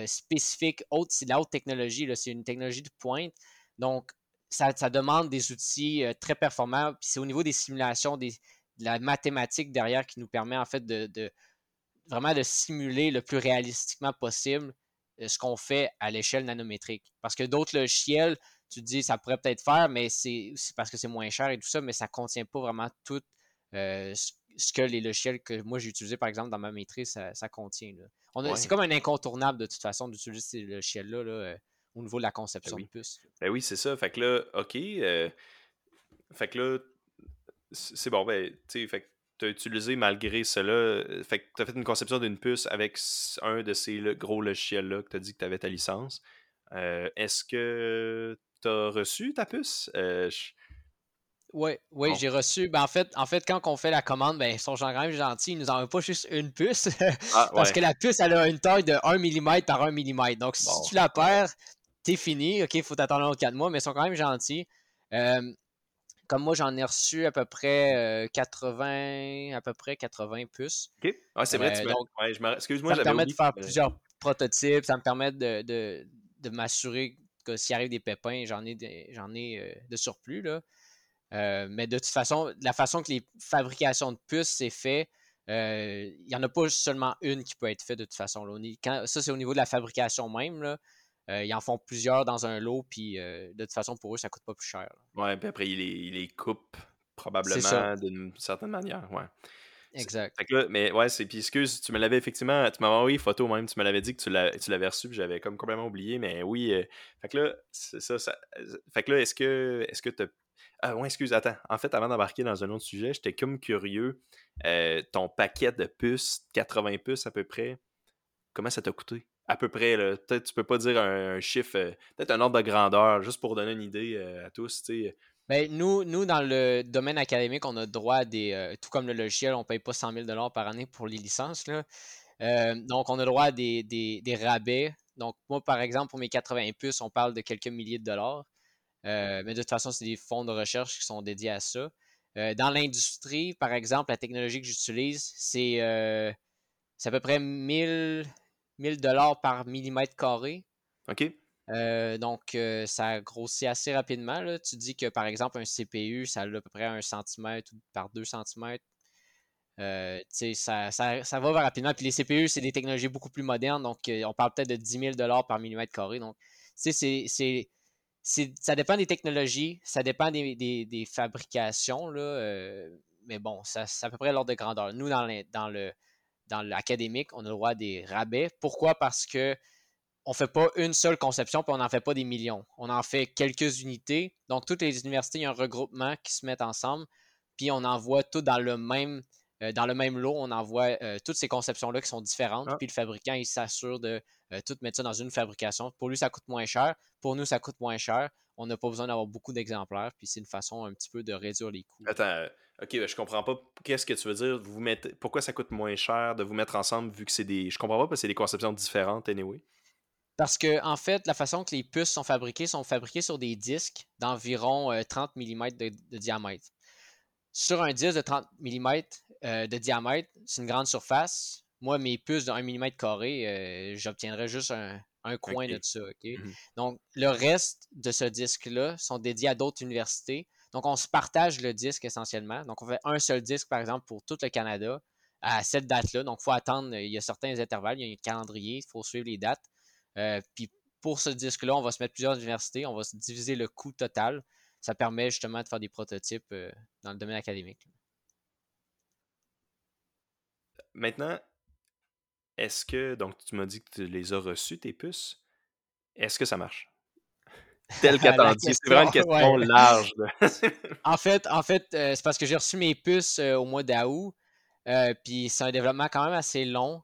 spécifique. C'est de la haute technologie, c'est une technologie de pointe. Donc, ça, demande des outils très performants. Puis c'est au niveau des simulations, des, la mathématique derrière qui nous permet en fait de, vraiment de simuler le plus réalistiquement possible euh, ce qu'on fait à l'échelle nanométrique. Parce que d'autres logiciels, tu te dis ça pourrait peut-être faire, mais c'est parce que c'est moins cher et tout ça, mais ça ne contient pas vraiment tout euh, ce que les logiciels que moi j'ai utilisé par exemple dans ma maîtrise, ça, contient. C'est comme un incontournable de toute façon d'utiliser ces logiciels-là euh, au niveau de la ben conception de puces. Ben oui, c'est ça. Fait que là, OK. fait que là, c'est bon, ben, tu sais, tu as utilisé malgré cela, euh, fait que tu as fait une conception d'une puce avec un de ces gros logiciels-là que tu as dit que tu avais ta licence. Euh, est-ce que tu as reçu ta puce? Euh, oui, oui, j'ai reçu. Ben, en, fait, en fait, quand on fait la commande, ben, ils sont quand même gentils. Ils nous envoient pas juste une puce. Ah, [laughs] parce que la puce, elle a une taille de 1 mm par 1 mm. Donc, si tu la perds, t'es fini. OK, il faut t'attendre autre 4 mois, mais ils sont quand même gentils. Comme moi, j'en ai reçu à peu près 80, euh, à peu près 80 puces. OK. Ah, c'est vrai, tu euh, donc, Excuse-moi, Ça me permet de faire plusieurs prototypes, ça me permet de, de, de m'assurer que s'il arrive des pépins, j'en ai, j'en ai euh, de surplus. Là. Mais de toute façon, la façon que les fabrications de puces c'est fait, il n'y en a pas seulement une qui peut être faite de toute façon. Là. ça, c'est au niveau de la fabrication même. Là. Euh, ils en font plusieurs dans un lot, puis euh, de toute façon, pour eux, ça coûte pas plus cher. Ouais, puis après, ils les, ils les coupent probablement d'une certaine manière. Ouais. Exact. mais ouais, c'est. Puis excuse, tu me l'avais effectivement. Tu m'avais envoyé une photo même. Tu me l'avais dit que tu l'avais reçu, puis j'avais comme complètement oublié. Mais oui. Euh, fait que là, c'est ça, Fait que là, est-ce que est-ce que tu Ah ouais, excuse, attends. En fait, avant d'embarquer dans un autre sujet, j'étais comme curieux. ton paquet de puces, 80 puces à peu près, comment ça t'a coûté? à peu près. Peut-être tu peux pas dire un, chiffre, euh, peut-être un ordre de grandeur, juste pour donner une idée euh, à tous. Ben, nous, nous, dans le domaine académique, on a droit à des. Euh, tout comme le logiciel, on paye pas 100 000 par année pour les licences. Donc, on a droit à des, des, rabais. Donc, moi, par exemple, pour mes 80 puces, on parle de quelques milliers de dollars. Mais de toute façon, c'est des fonds de recherche qui sont dédiés à ça. dans l'industrie, par exemple, la technologie que j'utilise, c'est à peu près 1000, 1000 dollars par millimètre carré. OK. Euh, donc, euh, ça grossit assez rapidement. Là. Tu dis que, par exemple, un CPU, ça a à peu près un centimètre par 2 centimètres. Euh, ça, ça, ça, va rapidement. Puis les CPU, c'est des technologies beaucoup plus modernes. Donc, on parle peut-être de 10 000 par millimètre carré. Donc, c'est, ça dépend des technologies, ça dépend des, fabrications. Là, mais bon, c'est à peu près l'ordre de grandeur. Nous, dans, dans l'académique, on a le droit des rabais. Pourquoi? Parce que on ne fait pas une seule conception, puis on n'en fait pas des millions. On en fait quelques unités. Donc, toutes les universités, il y a un regroupement qui se mettent ensemble, puis on envoie tout dans le même dans le même lot, on envoie toutes ces conceptions-là qui sont différentes, Ah. puis le fabricant, il s'assure de tout mettre ça dans une fabrication. Pour lui, ça coûte moins cher. Pour nous, ça coûte moins cher. On n'a pas besoin d'avoir beaucoup d'exemplaires, puis c'est une façon un petit peu de réduire les coûts. Attends, euh, ok, ben, je comprends pas. Qu'est-ce que tu veux dire? Vous mettez... Pourquoi ça coûte moins cher de vous mettre ensemble vu que c'est des. Je comprends pas parce que c'est des conceptions différentes, anyway. Parce que, en fait, la façon que les puces sont fabriquées sont fabriquées sur des disques d'environ euh, 30 mm de, de diamètre. Sur un disque de 30 mm euh, de diamètre, c'est une grande surface. Moi, mes puces de 1 mm carré, euh, j'obtiendrais juste un, un coin de ça. Mhm. Donc, le reste de ce disque-là sont dédiés à d'autres universités. Donc, on se partage le disque essentiellement. Donc, on fait un seul disque, par exemple, pour tout le Canada à cette date-là. Donc, il faut attendre, il y a certains intervalles, il y a un calendrier, il faut suivre les dates. Euh, puis, pour ce disque-là, on va se mettre plusieurs universités, on va se diviser le coût total. Ça permet justement de faire des prototypes euh, dans le domaine académique. Maintenant, est-ce que. Donc, tu m'as dit que tu les as reçus, tes puces. Est-ce que ça marche? [laughs] Tel qu'attendu. C'est vraiment une question, ouais. large. [laughs] En fait, en fait euh, c'est parce que j'ai reçu mes puces euh, au mois d'août. euh, puis c'est un développement quand même assez long.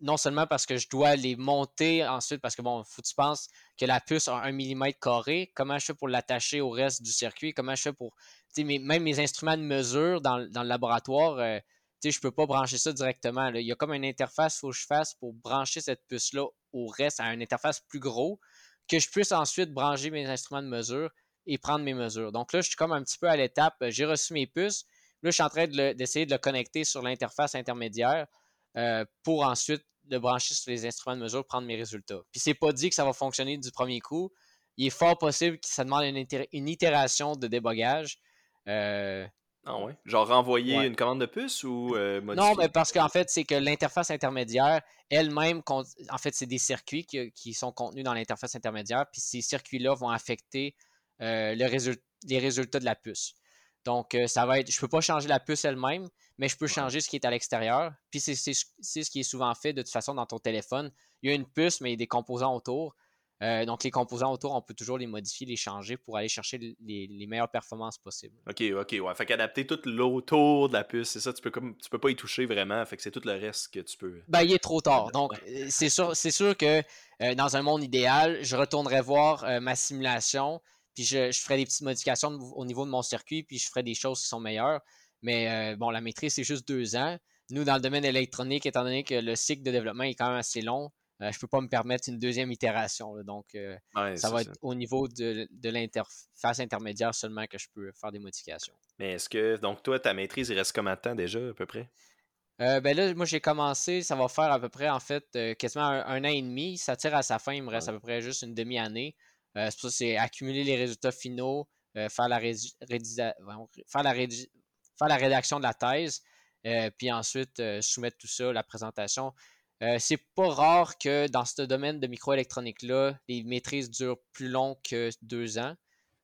Non seulement parce que je dois les monter ensuite, parce que bon, faut que tu penses que la puce a un millimètre carré. Comment je fais pour l'attacher au reste du circuit? Comment je fais pour. même mes instruments de mesure dans, dans le laboratoire, euh, je peux pas brancher ça directement. Il y a comme une interface faut que je fasse pour brancher cette puce-là au reste, à une interface plus gros, que je puisse ensuite brancher mes instruments de mesure et prendre mes mesures. Donc là, je suis comme un petit peu à l'étape. euh, J'ai reçu mes puces. Là, je suis en train de d'essayer de le connecter sur l'interface intermédiaire euh, pour ensuite le brancher sur les instruments de mesure, prendre mes résultats. Puis c'est pas dit que ça va fonctionner du premier coup. Il est fort possible que ça demande une, itér- une itération de débogage. Euh, Ah ouais? Genre renvoyer Ouais. une commande de puce ou euh, non, modifier? mais parce qu'en fait, c'est que l'interface intermédiaire elle-même, en fait, c'est des circuits qui, qui sont contenus dans l'interface intermédiaire, puis ces circuits-là vont affecter euh, le les résultats de la puce. Donc, euh, ça va être, je peux pas changer la puce elle-même, mais je peux changer ce qui est à l'extérieur. Puis c'est ce qui est souvent fait de toute façon dans ton téléphone. Il y a une puce, mais il y a des composants autour. Euh, donc, les composants autour, on peut toujours les modifier, les changer pour aller chercher les, les meilleures performances possibles. Ok, ok, ouais. Fait qu'adapter tout l'autour de la puce, c'est ça, tu peux comme tu peux pas y toucher vraiment, fait que c'est tout le reste que tu peux. Ben, il est trop tard. Donc, euh, c'est sûr, c'est sûr que euh, dans un monde idéal, je retournerai voir euh, ma simulation, puis je, je ferai des petites modifications au niveau de mon circuit, puis je ferai des choses qui sont meilleures. Mais euh, bon, la maîtrise, c'est juste deux ans. Nous, dans le domaine électronique, étant donné que le cycle de développement est quand même assez long, euh, je peux pas me permettre une deuxième itération. là. donc, euh, Ouais, ça va être au niveau de, de l'interface intermédiaire seulement que je peux faire des modifications. Mais est-ce que donc toi ta maîtrise il reste combien de temps déjà à peu près? Euh, ben là, moi j'ai commencé, ça va faire à peu près en fait quasiment un, un an et demi. Ça tire à sa fin, il me reste Ouais. à peu près juste une demi-année. C'est pour ça que c'est accumuler les résultats finaux, faire, la faire, rédi- faire la rédaction de la thèse, euh, puis ensuite euh, soumettre tout ça, la présentation. Euh, c'est pas rare que dans ce domaine de microélectronique-là, les maîtrises durent plus long que deux ans.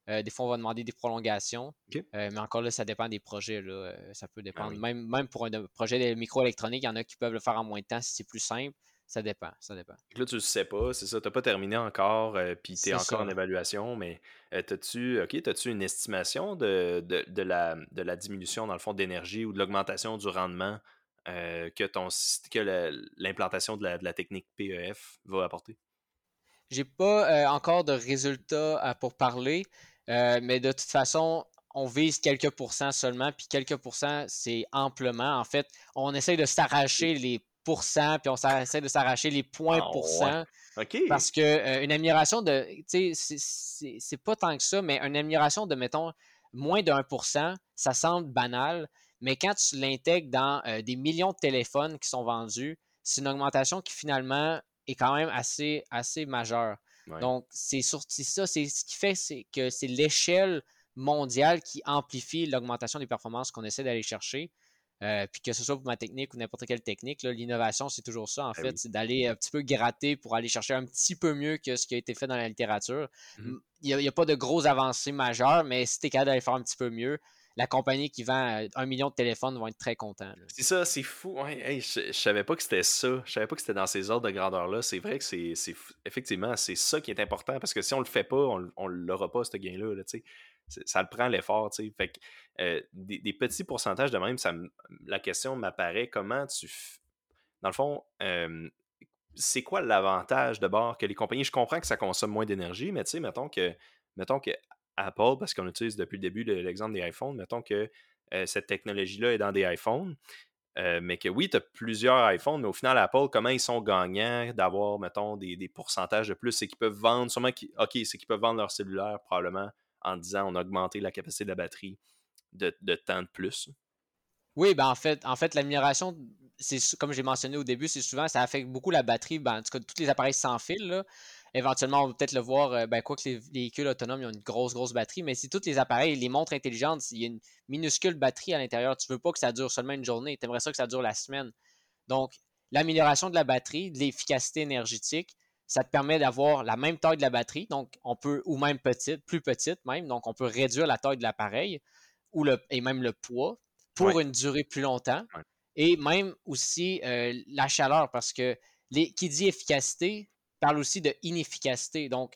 Des fois, on va demander des prolongations. Mais encore là, ça dépend des projets. Là. Ça peut dépendre. oui. même, même pour un projet de microélectronique, il y en a qui peuvent le faire en moins de temps si c'est plus simple. Ça dépend. Ça dépend. Là tu le sais pas, c'est ça, t'as pas terminé encore, euh, puis t'es C'est encore ça. en évaluation, mais euh, t'as-tu une estimation de, de, de la, de la diminution dans le fond d'énergie ou de l'augmentation du rendement euh, que ton que la- l'implantation de la, de la technique PEF va apporter? J'ai pas euh, encore de résultats pour parler, mais de toute façon, on vise quelques pourcents seulement, puis quelques pourcents, c'est amplement. En fait, on essaye de s'arracher les pourcents, puis on essaie de s'arracher les points Ah ouais. pourcents. Ok. Parce que euh, une amélioration de. Tu sais, c'est- pas tant que ça, mais une amélioration de, mettons, moins de 1%, ça semble banal, mais quand tu l'intègres dans euh, des millions de téléphones qui sont vendus, c'est une augmentation qui finalement est quand même assez, assez majeure. Ouais. Donc, c'est ça, c'est ce qui fait que c'est l'échelle mondiale qui amplifie l'augmentation des performances qu'on essaie d'aller chercher. Euh, puis que ce soit pour ma technique ou n'importe quelle technique, l'innovation, c'est toujours ça, en Ben fait, oui. c'est d'aller un petit peu gratter pour aller chercher un petit peu mieux que ce qui a été fait dans la littérature. Mhm. Il n'y a pas de grosses avancées majeures, mais si tu es capable d'aller faire un petit peu mieux, la compagnie qui vend un million de téléphones va être très content. C'est ça, c'est fou. je, savais pas que c'était ça. Je savais pas que c'était dans ces ordres de grandeur-là. C'est vrai que c'est effectivement c'est ça qui est important parce que si on le fait pas, on, on l'aura pas, ce gain-là. ça le prend l'effort. Fait que des, petits pourcentages de même, la question m'apparaît comment tu. Dans le fond, c'est quoi l'avantage de bord que les compagnies. Je comprends que ça consomme moins d'énergie, mais tu sais, mettons que, mettons que Apple, parce qu'on utilise depuis le début l'exemple des iPhones, mettons que cette technologie-là est dans des iPhones, mais que oui, tu as plusieurs iPhones, mais au final, Apple, comment ils sont gagnants d'avoir, mettons, des, pourcentages de plus? C'est qu'ils peuvent vendre, sûrement, OK, c'est qu'ils peuvent vendre leur cellulaire probablement en disant on a augmenté la capacité de la batterie de, de temps de plus. Oui, ben en fait, en fait l'amélioration, comme j'ai mentionné au début, c'est souvent ça affecte beaucoup la batterie. Ben, en tout cas, tous les appareils sans fil, là, éventuellement, on va peut-être le voir, euh, ben, quoi que les véhicules autonomes ils ont une grosse, grosse batterie, mais si tous les appareils, les montres intelligentes, il y a une minuscule batterie à l'intérieur, tu veux pas que ça dure seulement une journée, tu aimerais ça que ça dure la semaine. Donc, l'amélioration de la batterie, de l'efficacité énergétique, ça te permet d'avoir la même taille de la batterie, donc on peut, ou même petite, plus petite même, donc on peut réduire la taille de l'appareil ou le, et même le poids pour une durée plus longtemps. Et même aussi euh, la chaleur, parce que les, qui dit efficacité parle aussi de inefficacité. Donc,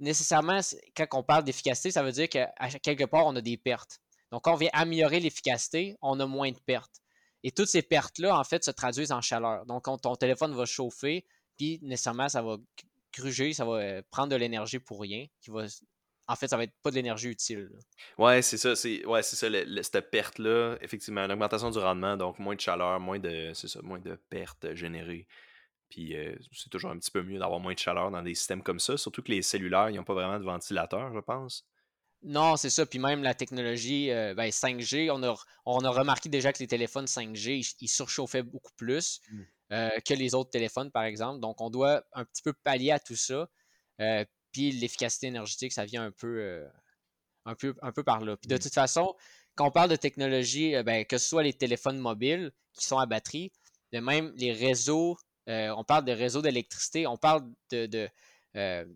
nécessairement, quand on parle d'efficacité, ça veut dire qu'à quelque part, on a des pertes. Donc, quand on vient améliorer l'efficacité, on a moins de pertes. Et toutes ces pertes-là, en fait, se traduisent en chaleur. Donc, quand ton téléphone va chauffer, puis nécessairement, ça va gruger, ça va euh, prendre de l'énergie pour rien, qui va en fait, ça va être pas de l'énergie utile. Ouais, c'est ça. C'est ouais, ça. cette perte-là, effectivement, une augmentation du rendement, donc moins de chaleur, moins de, ça, moins de pertes générées. Puis euh, c'est toujours un petit peu mieux d'avoir moins de chaleur dans des systèmes comme ça, surtout que les cellulaires, ils n'ont pas vraiment de ventilateur, je pense. Non, c'est ça. Puis même la technologie 5G, euh, ben, on a, on a remarqué déjà que les téléphones 5G, ils, surchauffaient beaucoup plus mmh. euh, que les autres téléphones, par exemple. Donc, on doit un petit peu pallier à tout ça. Puis l'efficacité énergétique, ça vient un peu, euh, un peu, un peu par là. Puis de mmh. toute façon, quand on parle de technologie, euh, ben, que ce soit les téléphones mobiles qui sont à batterie, de même les réseaux, euh, on parle de réseaux d'électricité, on parle de,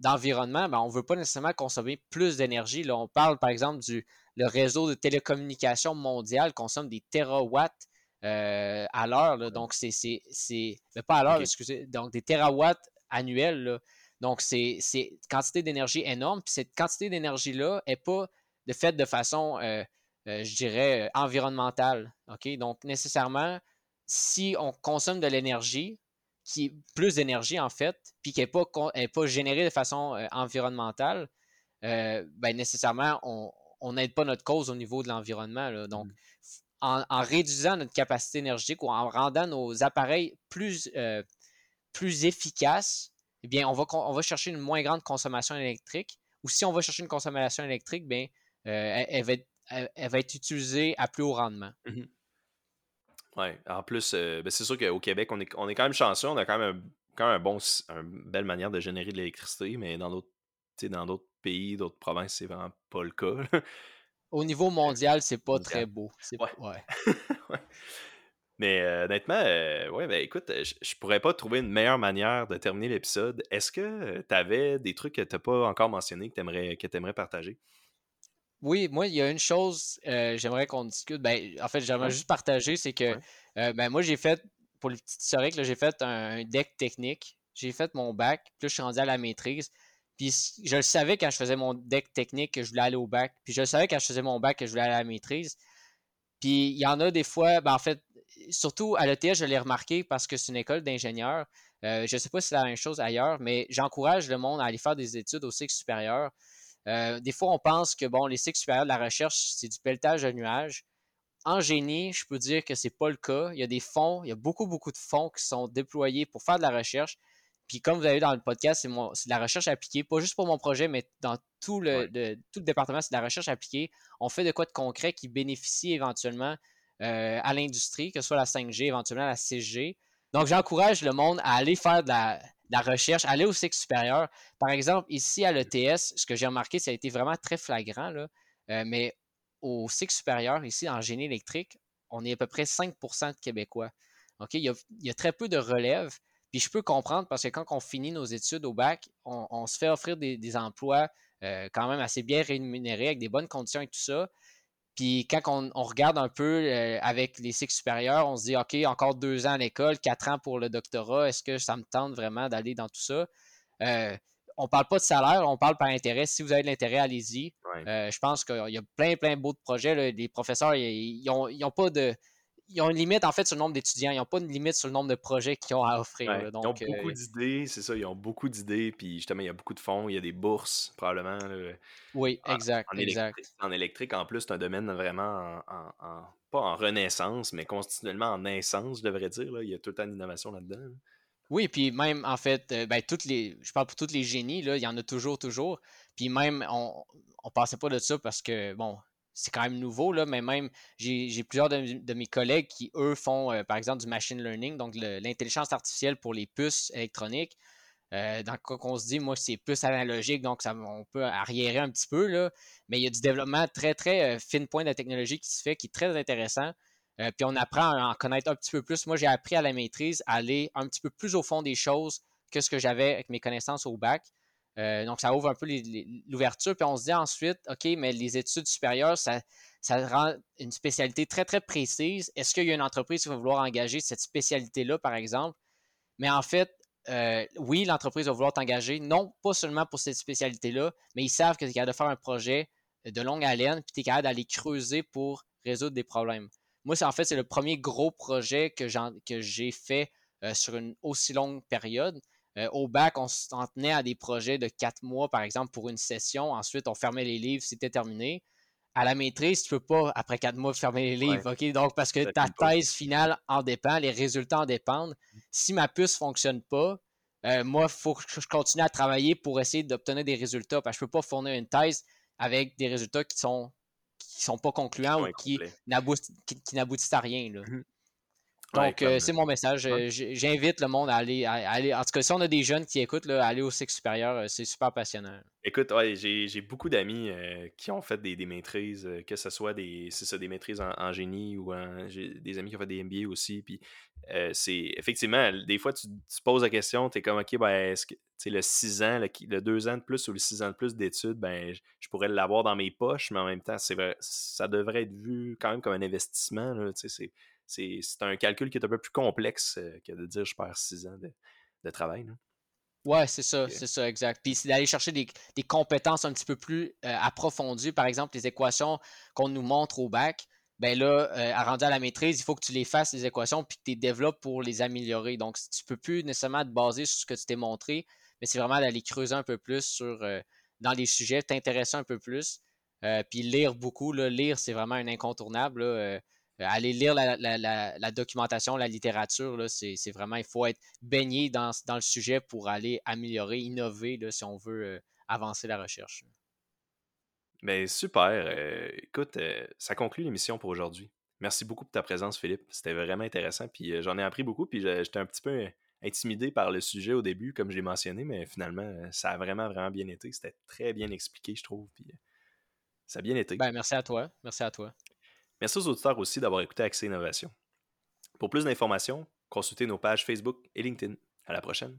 d'environnement, ben, on ne veut pas nécessairement consommer plus d'énergie. Là, on parle par exemple du le réseau de télécommunications mondial consomme des terawatts à l'heure. Donc, c'est, c'est, ben, pas à l'heure, excusez, donc des terawatts annuels. Là. Donc, c'est une quantité d'énergie énorme. Puis cette quantité d'énergie-là n'est pas de fait de façon, euh, euh, je dirais, environnementale. OK? Donc, nécessairement, si on consomme de l'énergie, qui plus d'énergie en fait, puis qui n'est pas, pas générée de façon euh, environnementale, ben nécessairement, on n'aide pas notre cause au niveau de l'environnement. Donc, mmh. en, en, réduisant notre capacité énergétique ou en rendant nos appareils plus, plus efficaces, eh bien, on va, on va chercher une moins grande consommation électrique. Ou si on va chercher une consommation électrique, bien, euh, elle, va être, elle, va être, utilisée à plus haut rendement. Mmh oui, en plus, euh, ben, c'est sûr qu'au Québec, on est, on est quand même chanceux, on a quand même un, quand même un bon, une belle manière de générer de l'électricité, mais dans d'autres dans d'autres pays, d'autres provinces, c'est vraiment pas le cas. Au niveau mondial, c'est pas très beau. Ouais. [laughs] ouais. Mais euh, honnêtement, euh, ouais, ben écoute, je, pourrais pas trouver une meilleure manière de terminer l'épisode. Est-ce que tu avais des trucs que tu n'as pas encore mentionnés que tu aimerais, aimerais partager? Oui, moi, il y a une chose, euh, j'aimerais qu'on discute. Ben, en fait, j'aimerais juste partager, c'est que ben, moi, j'ai fait, pour le petit historique, j'ai fait un, deck technique. J'ai fait mon bac, puis là, je suis rendu à la maîtrise. Puis je le savais quand je faisais mon deck technique que je voulais aller au bac. Puis je le savais quand je faisais mon bac que je voulais aller à la maîtrise. Puis il y en a des fois, ben, en fait, surtout à l'ETS, je l'ai remarqué parce que c'est une école d'ingénieurs. Euh, je ne sais pas si c'est la même chose ailleurs, mais j'encourage le monde à aller faire des études au cycle supérieur. Euh, des fois, on pense que bon, les cycles supérieurs de la recherche, c'est du pelletage de nuages. En génie, je peux dire que ce n'est pas le cas. Il y a des fonds, il y a beaucoup, beaucoup de fonds qui sont déployés pour faire de la recherche. Puis comme vous avez vu dans le podcast, c'est, de la recherche appliquée, pas juste pour mon projet, mais dans tout le, tout le département, c'est de la recherche appliquée. On fait de quoi de concret qui bénéficie éventuellement euh, à l'industrie, que ce soit la 5G, éventuellement la 6G. Donc, j'encourage le monde à aller faire de la, recherche, aller au cycle supérieur. Par exemple, ici à l'ETS, ce que j'ai remarqué, ça a été vraiment très flagrant, là, euh, mais au cycle supérieur, ici en génie électrique, on est à peu près 5% de Québécois. Il, y a, très peu de relève. Puis je peux comprendre parce que quand on finit nos études au bac, on, se fait offrir des, emplois euh, quand même assez bien rémunérés, avec des bonnes conditions et tout ça. Puis quand on, regarde un peu euh, avec les cycles supérieurs, on se dit, OK, encore deux ans à l'école, quatre ans pour le doctorat, est-ce que ça me tente vraiment d'aller dans tout ça? Euh, on parle pas de salaire, on parle par intérêt. Si vous avez de l'intérêt, allez-y. Euh, je pense qu'il y a plein, plein beaux projets. Les professeurs, ils n'ont pas de ils ont une limite en fait sur le nombre d'étudiants. Ils n'ont pas une limite sur le nombre de projets qu'ils ont à offrir. ils ont beaucoup euh, d'idées, c'est ça. Ils ont beaucoup d'idées. Puis justement, il y a beaucoup de fonds. Il y a des bourses, probablement. Oui, exact. En, exact. Électrique, en électrique, en plus, c'est un domaine vraiment en, pas en renaissance, mais continuellement en naissance, je devrais dire. Là. Il y a tout le temps d'innovation là-dedans. Oui, puis même en fait, euh, ben, toutes les, je parle pour tous les génies, là, il y en a toujours, toujours. Puis même, on ne pensait pas de ça parce que, bon, c'est quand même nouveau, là, mais même j'ai plusieurs de, mes collègues qui, eux, font euh, par exemple du machine learning, donc l'intelligence artificielle pour les puces électroniques. Euh, dans quoi qu'on se dit, moi, c'est plus analogique, donc ça, on peut arriérer un petit peu, là, mais il y a du développement très, très euh, fine point de la technologie qui se fait, qui est très intéressant. puis on apprend à en connaître un petit peu plus. Moi, j'ai appris à la maîtrise à aller un petit peu plus au fond des choses que ce que j'avais avec mes connaissances au bac. Euh, donc, ça ouvre un peu l'ouverture. Puis on se dit ensuite, OK, mais les études supérieures, ça, rend une spécialité très, très précise. Est-ce qu'il y a une entreprise qui va vouloir engager cette spécialité-là, par exemple? Mais en fait, euh, oui, l'entreprise va vouloir t'engager, non pas seulement pour cette spécialité-là, mais ils savent que tu es capable de faire un projet de longue haleine, puis tu es capable d'aller creuser pour résoudre des problèmes. Moi, en fait, c'est le premier gros projet que j'ai fait euh, sur une aussi longue période. Euh, au bac, on s'en tenait à des projets de quatre mois, par exemple, pour une session. Ensuite, on fermait les livres, c'était terminé. À la maîtrise, tu ne peux pas, après quatre mois, fermer les livres. OK? Donc, parce que ta thèse finale en dépend, les résultats en dépendent. Si ma puce ne fonctionne pas, euh, moi, il faut que je continue à travailler pour essayer d'obtenir des résultats. Parce que je ne peux pas fournir une thèse avec des résultats qui sont qui sont pas concluants ou qui n'aboutissent à rien. Là. Donc, euh, c'est mon message. Euh, j'invite le monde à aller, aller. En tout cas, si on a des jeunes qui écoutent, là, aller au sexe supérieur, euh, c'est super passionnant. Écoute, ouais, j'ai beaucoup d'amis qui ont fait des, maîtrises, que ce soit des, ça, des maîtrises en, génie ou j'ai des amis qui ont fait des MBA aussi. Puis c'est effectivement, des fois, tu, te poses la question, tu es comme, OK, ben, est-ce que le 6 ans, le, 2 ans de plus ou le 6 ans de plus d'études, ben, je pourrais l'avoir dans mes poches, mais en même temps, vrai, ça devrait être vu quand même comme un investissement. C'est c'est un calcul qui est un peu plus complexe euh, que de dire je perds six ans de, travail. Ouais, c'est ça, c'est ça, exact. Puis c'est d'aller chercher des, compétences un petit peu plus euh, approfondies. Par exemple, les équations qu'on nous montre au bac, ben là, euh, à rendre à la maîtrise, il faut que tu les fasses, les équations, puis que tu les développes pour les améliorer. Donc, tu ne peux plus nécessairement te baser sur ce que tu t'es montré, mais c'est vraiment d'aller creuser un peu plus sur dans les sujets, t'intéresser un peu plus. puis lire beaucoup. Là, lire, c'est vraiment un incontournable. Euh, aller lire la, documentation, la littérature, c'est vraiment, il faut être baigné dans, le sujet pour aller améliorer, innover si on veut euh, avancer la recherche. Mais ben, super. Euh, écoute, ça conclut l'émission pour aujourd'hui. Merci beaucoup pour ta présence, Philippe. C'était vraiment intéressant. Puis j'en ai appris beaucoup. Puis j'étais un petit peu intimidé par le sujet au début, comme j'ai mentionné, mais finalement, ça a vraiment, vraiment bien été. C'était très bien expliqué, je trouve. Puis ça a bien été. Ben, merci à toi. Merci à toi. Merci aux auditeurs aussi d'avoir écouté Accès Innovation. Pour plus d'informations, consultez nos pages Facebook et LinkedIn. À la prochaine.